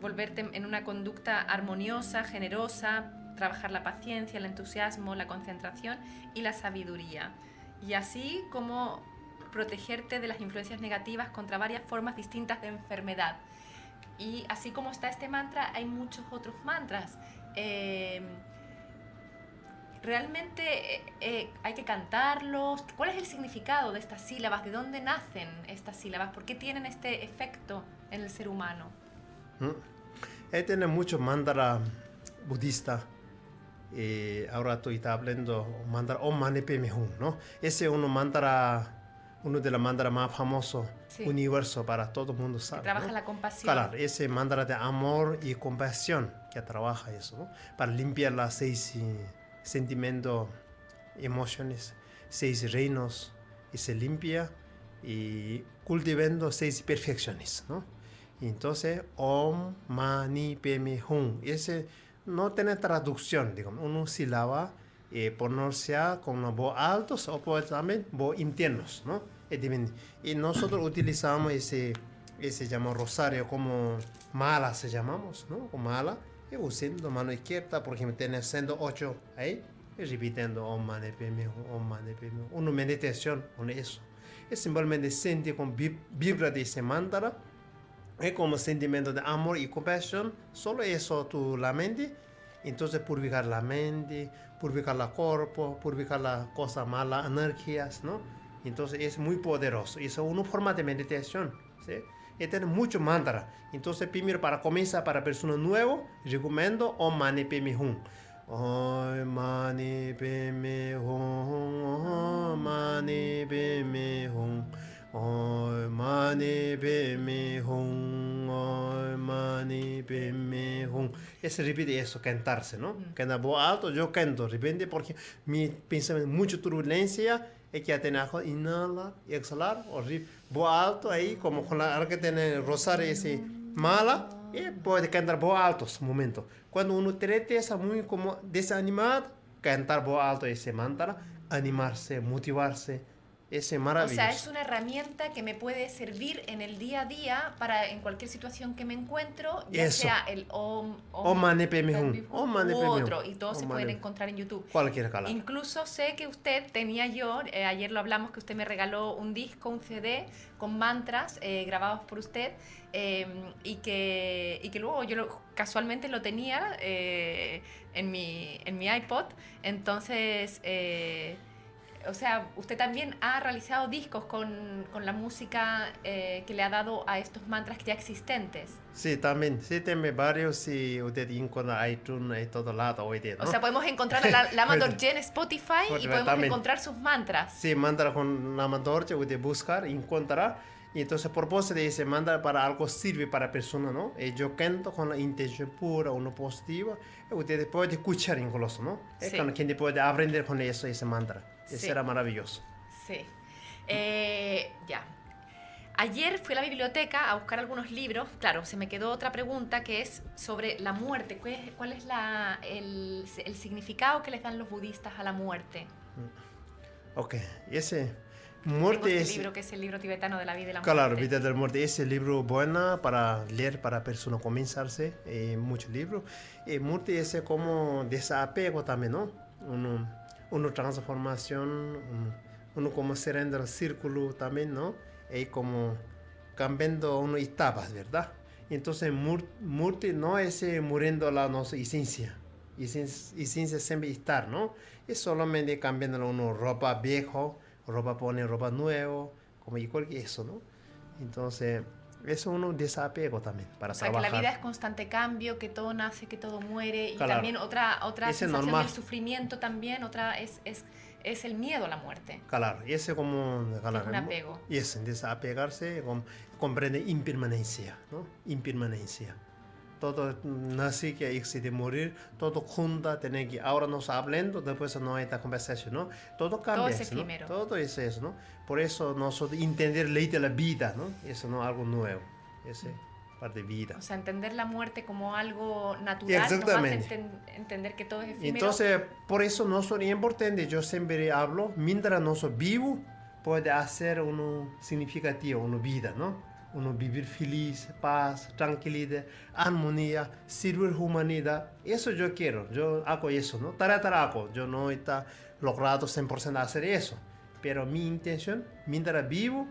volverte en una conducta armoniosa, generosa, trabajar la paciencia, el entusiasmo, la concentración y la sabiduría. Y así como protegerte de las influencias negativas contra varias formas distintas de enfermedad. Y así como está este mantra, hay muchos otros mantras. Eh, realmente eh, eh, hay que cantarlos. ¿Cuál es el significado de estas sílabas? ¿De dónde nacen estas sílabas? ¿Por qué tienen este efecto en el ser humano? ¿Mm? Él tiene mucho mantra budista. Y ahora estoy hablando mantra Om Mani Padme Hum, ¿no? Ese es uno mantra, uno de los mantras más famosos Sí. universo para todo el mundo sabe. trabaja ¿no? la compasión. Claro, ese mantra de amor y compasión que trabaja eso, ¿no? Para limpiar las seis eh, sentimientos, emociones, seis reinos y se limpia y cultivando seis perfecciones, ¿no? Entonces, Om Mani Padme Hum. Ese no tiene traducción, digamos, una sílaba eh, pronuncia con una voz alta o puede también voz internos, ¿no? Y nosotros utilizamos ese, ese llama rosario como mala, se llamamos, ¿no? Como mala. Y usando mano izquierda, por ejemplo, tiene siendo ocho ahí, y repitiendo Om Mani Padme Om Mani Padme. Una meditación con eso. Es simplemente sentir con vib- vibra de ese mantra es como sentimiento de amor y compasión, solo eso tu la mente, entonces purificar la mente, purificar el cuerpo, purificar las cosas malas, energías, ¿no? Entonces es muy poderoso, es una forma de meditación, ¿sí? Y tiene mucho mantra. Entonces primero para comenzar para personas nuevas, recomiendo Om Mani Padme Hum. Om Mani Padme Hum, Om Mani Padme Hum. Om Mani Padme Hum, Om Mani Padme Hum. Es repite eso, cantarse, ¿no? Cantar voz alto, yo canto, repente porque mi pensamiento mucha turbulencia es que tiene que inhalar y exhalar, o voz alto ahí, como con la que tiene rosario ese mala, y puede cantar voz alto un momento. Cuando uno trata esa muy como desanimado, cantar voz alto ese mantra, animarse, motivarse, Ese O maravilloso. sea, es una herramienta que me puede servir en el día a día para en cualquier situación que me encuentro, ya Eso. sea el Om, Om Hum Om Mani u otro, y todos se Om pueden encontrar en YouTube. Cualquier calor. Incluso sé que usted tenía yo, eh, ayer lo hablamos, que usted me regaló un disco, un CD con mantras eh, grabados por usted eh, y, que, y que luego yo lo- casualmente lo tenía eh, en, mi, en mi iPod. Entonces, eh, o sea, usted también ha realizado discos con, con la música eh, que le ha dado a estos mantras ya existentes. Sí, también. Sí, tiene varios y usted encuentra iTunes en todo lado hoy día, ¿no? O sea, podemos encontrar a la, la Verdad. Dorje en Spotify y podemos también. encontrar sus mantras. Sí, manda con la mandorcha, usted buscar, encontrará. Y entonces, por propósito de ese manda para algo sirve para persona, ¿no? Y yo canto con la intención pura, uno positiva. Y usted puede escuchar incluso, ¿no? Es Sí. cuando quien puede aprender con eso, ese mantra. Sí. será maravilloso. Sí. Eh, ya. Ayer fui a la biblioteca a buscar algunos libros. Claro, se me quedó otra pregunta que es sobre la muerte. ¿Cuál es, cuál es la- el, el significado que les dan los budistas a la muerte? Ok, ese Tengo muerte este es... libro que es el libro tibetano de la vida y la muerte. Claro, Vida del Muerte, ese libro bueno para leer, para persona comenzarse, eh, muchos libros. Y muerte es como desapego también, ¿no? Uno, uno transformación, uno, como cerrando el círculo también, ¿no? Y como cambiando uno etapas, ¿verdad? Entonces, muerte no es muriendo la nuestra esencia. Esencia, siempre estar, ¿no? Es solamente cambiando uno ropa viejo, ropa pone ropa nuevo, como igual que eso, ¿no? Entonces, es un desapego también para O sea, trabajar. que la vida es constante cambio, que todo nace, que todo muere. Y Claro. también otra, otra Ese es sensación normal. del sufrimiento también, otra es, es, es el miedo a la muerte. Claro, ese como... Claro, un apego. Y ese, desapegarse, com- comprende impermanencia, ¿no? Impermanencia. Todo nace que existe morir, todo junta, tiene que, ahora nos hablando, después no hay esta conversación, ¿no? Todo cambia, es ¿no? Todo es eso, ¿no? Por eso nosotros entender ley de la vida, ¿no? Eso no es algo nuevo, ese parte de vida. O sea, entender la muerte como algo natural Exactamente. enten- entender que todo es efímero. Entonces, por eso no es importante, yo siempre hablo, mientras no soy vivo, puede hacer uno significativo, una vida, ¿no? Uno vivir feliz, paz, tranquilidad, armonía, servir humanidad. Eso yo quiero, yo hago eso, ¿no? Tara tara hago, yo no está logrado 100% hacer eso. Pero mi intención, mientras vivo,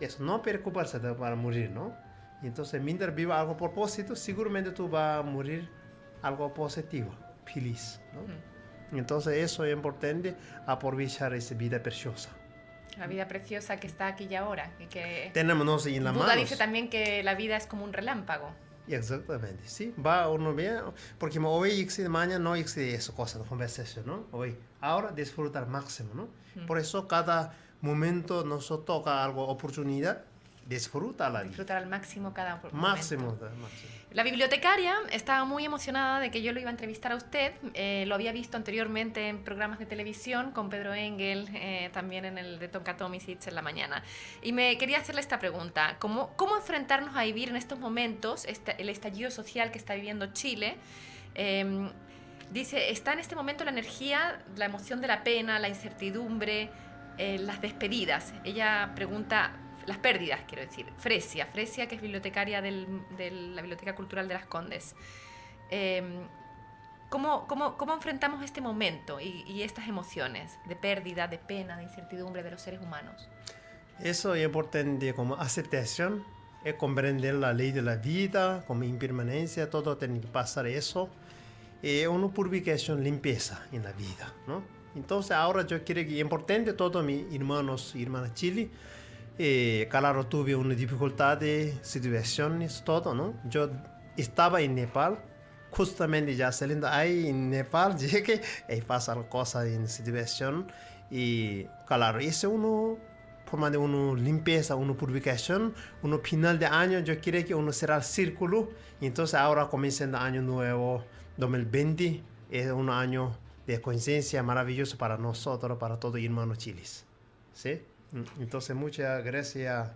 es no preocuparse para morir, ¿no? Entonces, mientras viva algo propósito, seguramente tú vas a morir algo positivo, feliz, ¿no? Entonces, eso es importante, aprovechar esa vida preciosa. La vida preciosa que está aquí y ahora. Y que Tenemos no, en la Buda mano. dice también que la vida es como un relámpago. Exactamente, sí. Va uno bien, porque hoy existe, mañana no existe esa cosa, la conversación, ¿no? Hoy, ahora disfrutar al máximo, ¿no? Por eso cada momento nos toca algo, oportunidad, disfruta la vida. Disfrutar al máximo cada Máximo, momento. máximo. La bibliotecaria estaba muy emocionada de que yo lo iba a entrevistar a usted. Eh, lo había visto anteriormente en programas de televisión con Pedro Engel, eh, también en el de Tonkatomi Sits en la mañana. Y me quería hacerle esta pregunta. ¿Cómo, cómo enfrentarnos a vivir en estos momentos este- el estallido social que está viviendo Chile? Eh, dice, está en este momento la energía, la emoción de la pena, la incertidumbre, eh, las despedidas. Ella pregunta, las pérdidas, quiero decir. Fresia, Fresia, que es bibliotecaria de la Biblioteca Cultural de las Condes. Eh, ¿cómo, cómo, cómo enfrentamos este momento y, y estas emociones de pérdida, de pena, de incertidumbre de los seres humanos? Eso es importante como aceptación, es comprender la ley de la vida, como impermanencia, todo tiene que pasar eso. Y una purificación, limpieza en la vida, ¿no? Entonces ahora yo quiero que es importante todos mis hermanos y hermanas Chile, eh, claro, tuve una dificultad de situaciones, todo, ¿no? Yo estaba en Nepal, justamente ya saliendo ahí en Nepal, llegué y pasan cosas en situación y claro, ese uno forma de una limpieza, una purificación, uno final de año, yo quiero que uno será el círculo, entonces ahora comienza el año nuevo, 2020, es un año de conciencia maravilloso para nosotros, para todos hermanos chiles. ¿Sí? Mm, Entonces, muchas gracias.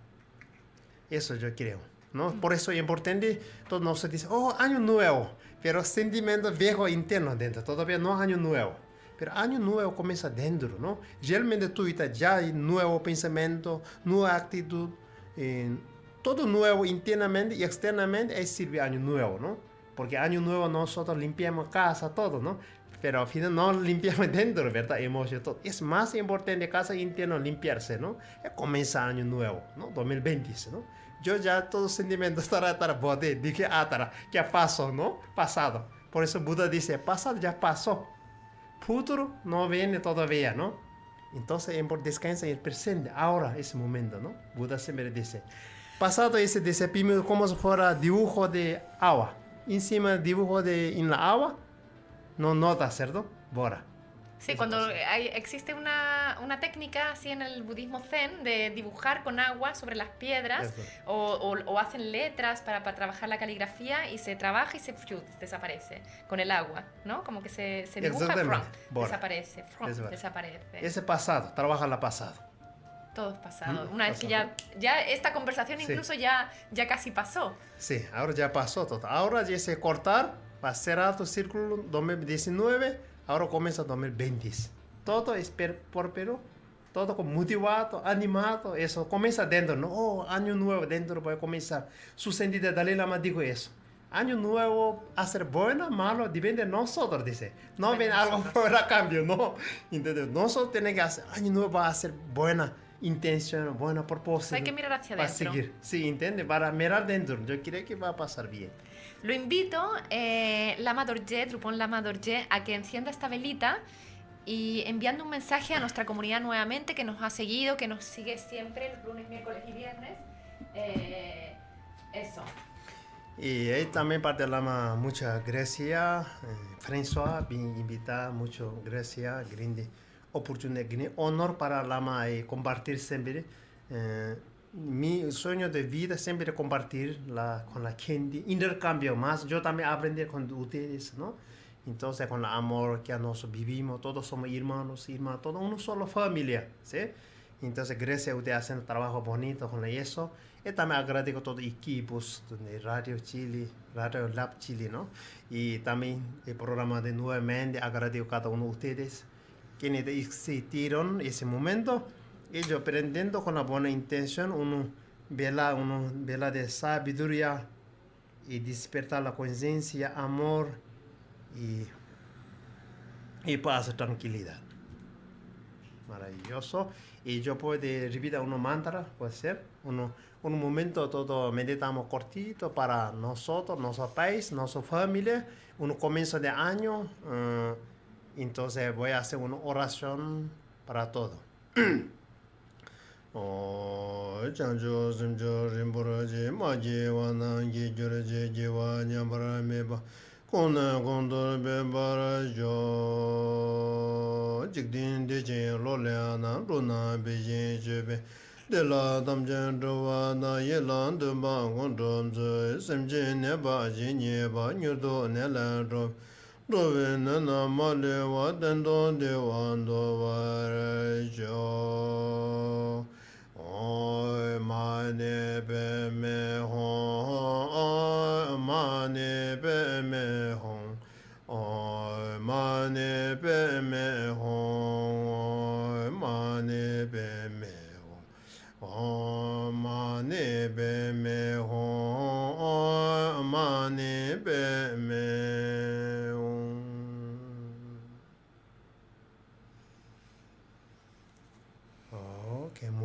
Eso yo creo. ¿no? Por eso es importante, todos nosotros dicen, oh, año nuevo, pero sentimiento viejo interno dentro, todavía no es año nuevo. Pero año nuevo comienza dentro, ¿no? Realmente tú ya hay nuevo pensamiento, nueva actitud, eh, todo nuevo internamente y externamente es sirve año nuevo, ¿no? Porque año nuevo nosotros limpiamos casa, todo, ¿no? Pero al final no limpiamos dentro, ¿verdad? Todo. Es más importante casa interno limpiarse, ¿no? Comienza año nuevo, ¿no? 2020, ¿no? Yo ya todo sentimiento estará, estará, bote, dije, ah, estará, ya pasó, ¿no? Pasado. Por eso Buda dice, pasado ya pasó. Futuro no viene todavía, ¿no? Entonces, descansa en el presente, ahora, ese momento, ¿no? Buda siempre dice. Pasado ese dice como si fuera dibujo de agua. Encima dibujo de en la agua, no nota, ¿cierto? Bora. Sí, cuando hay, existe una, una, técnica así en el budismo zen de dibujar con agua sobre las piedras o, o, hacen letras para, para, trabajar la caligrafía y se trabaja y se desaparece con el agua, ¿no? Como que se, se dibuja, front, desaparece, front, desaparece. Ese pasado, trabaja la pasado. Todo es pasado. Una vez que ya, ya esta conversación incluso ya, ya casi pasó. Sí, ahora ya pasó todo. Ahora ya se cortar, va a cerrar tu círculo 2019 ahora comienza 2020. Todo es por Perú, todo con motivado, animado, eso comienza dentro, ¿no? Oh, año nuevo, dentro va a comenzar. Su sentido Dalai Lama dijo eso. Año nuevo, hacer bueno, malo, depende de nosotros, dice. No ven algo fuera cambio, no. ¿Entendés? Nosotros tenemos que hacer, año nuevo va a ser buena intención, buena propósito. Hay que mirar hacia adentro. Para seguir, sí, ¿entiendes? Para mirar dentro. Yo creo que va a pasar bien. Lo invito, eh, Lama Dorje, Drupon Lama Dorje, a que encienda esta velita y enviando un mensaje a nuestra comunidad nuevamente que nos ha seguido, que nos sigue siempre el lunes, miércoles y viernes. Eh, eso. Y ahí también parte Lama, muchas gracias. Eh, François, invita, mucho gracias, grande oportunidad, honor para Lama y compartir siempre. Eh, mi sueño de vida siempre compartir la, con la gente, intercambio más. Yo también aprender con ustedes, ¿no? Entonces, con el amor que nosotros vivimos, todos somos hermanos, hermanos, todos una sola familia, ¿sí? Entonces, gracias a ustedes hacen trabajo bonito con eso. Y también agradezco a todos los equipos de Radio Chile, Radio Lab Chile, ¿no? Y también el programa de nuevamente agradezco a cada uno de ustedes quienes existieron ese momento ellos aprendiendo con la buena intención, uno vela, uno vela de sabiduría y despertar la conciencia, amor y, y paz, tranquilidad. Maravilloso. Y yo puedo repetir uno mantra, puede ser, uno, un momento todo meditamos cortito para nosotros, nuestro país, nuestra familia, un comienzo de año. Uh, entonces voy a hacer una oración para todo. chancho simcho rinpura je ma je wa nang je gyur je je wa nyampara me pa kona kondur pe para jo jikdin de chen lo lya nang ru na pe chen che pe de la tam chen tru wa na ye lan tu pa kon trom tsu sim chen ne pa je nye pa nyur to ne lan trom Dove nana ma le wa ten ton de wa ndo wa re jo. Oi mane be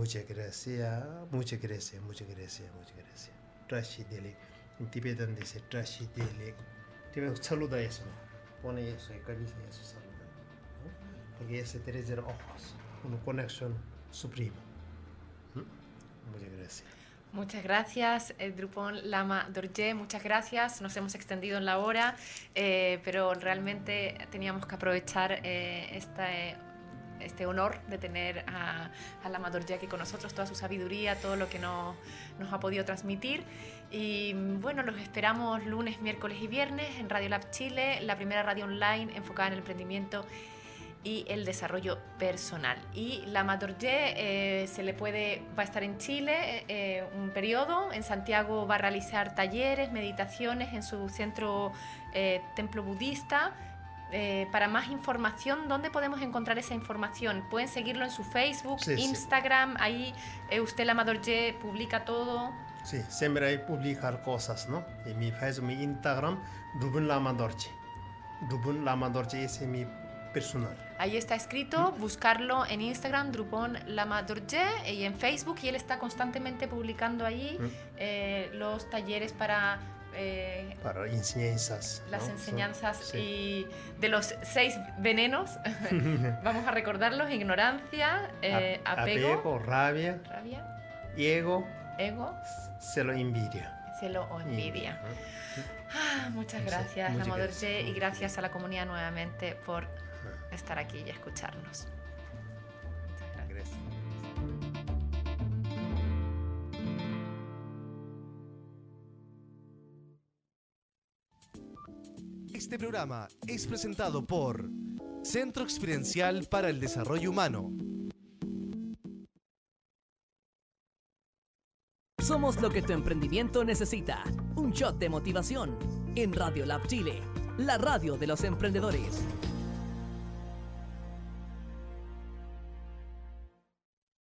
muchas gracias, muchas gracias, muchas gracias, muchas gracias. Trashi Dele, en tibetano dice Trashi Dele. Te saluda eso, pone eso, dice eso, saluda. ¿no? Porque ese tres de ojos, una conexión suprema. ¿Mm? Muchas gracias. Muchas gracias, eh, Drupon Lama Dorje, muchas gracias. Nos hemos extendido en la hora, eh, pero realmente teníamos que aprovechar eh, esta este honor de tener a, a la Amador aquí con nosotros, toda su sabiduría, todo lo que nos, nos ha podido transmitir. Y bueno, los esperamos lunes, miércoles y viernes en Radio Lab Chile, la primera radio online enfocada en el emprendimiento y el desarrollo personal. Y la Madorje eh, se le puede, va a estar en Chile eh, un periodo, en Santiago va a realizar talleres, meditaciones en su centro eh, templo budista eh, para más información, ¿dónde podemos encontrar esa información? Pueden seguirlo en su Facebook, Sí, sí. Instagram, ahí eh, usted, la Amadorje, publica todo. Sí, siempre hay publicar cosas, ¿no? En mi Facebook, mi Instagram, Rubén Lama Dorche. Rubén Lama Dorche ese es mi personal. Ahí está escrito, buscarlo en Instagram, Drupon Lamadorje, y en Facebook, y él está constantemente publicando ahí eh, los talleres para eh, Para enseñanzas. las ¿no? enseñanzas Sí. y de los seis venenos. Vamos a recordarlos: ignorancia, eh, Ap- apego, rabia, rabia, ego, ego, celo, envidia. celo o envidia. Ah, muchas Sí, gracias, Lamadorje, gracias. y gracias a la comunidad nuevamente por estar aquí y escucharnos. Muchas gracias. Gracias. Este programa es presentado por Centro Experiencial para el Desarrollo Humano. Somos lo que tu emprendimiento necesita. Un shot de motivación en Radio Lab Chile, la radio de los emprendedores.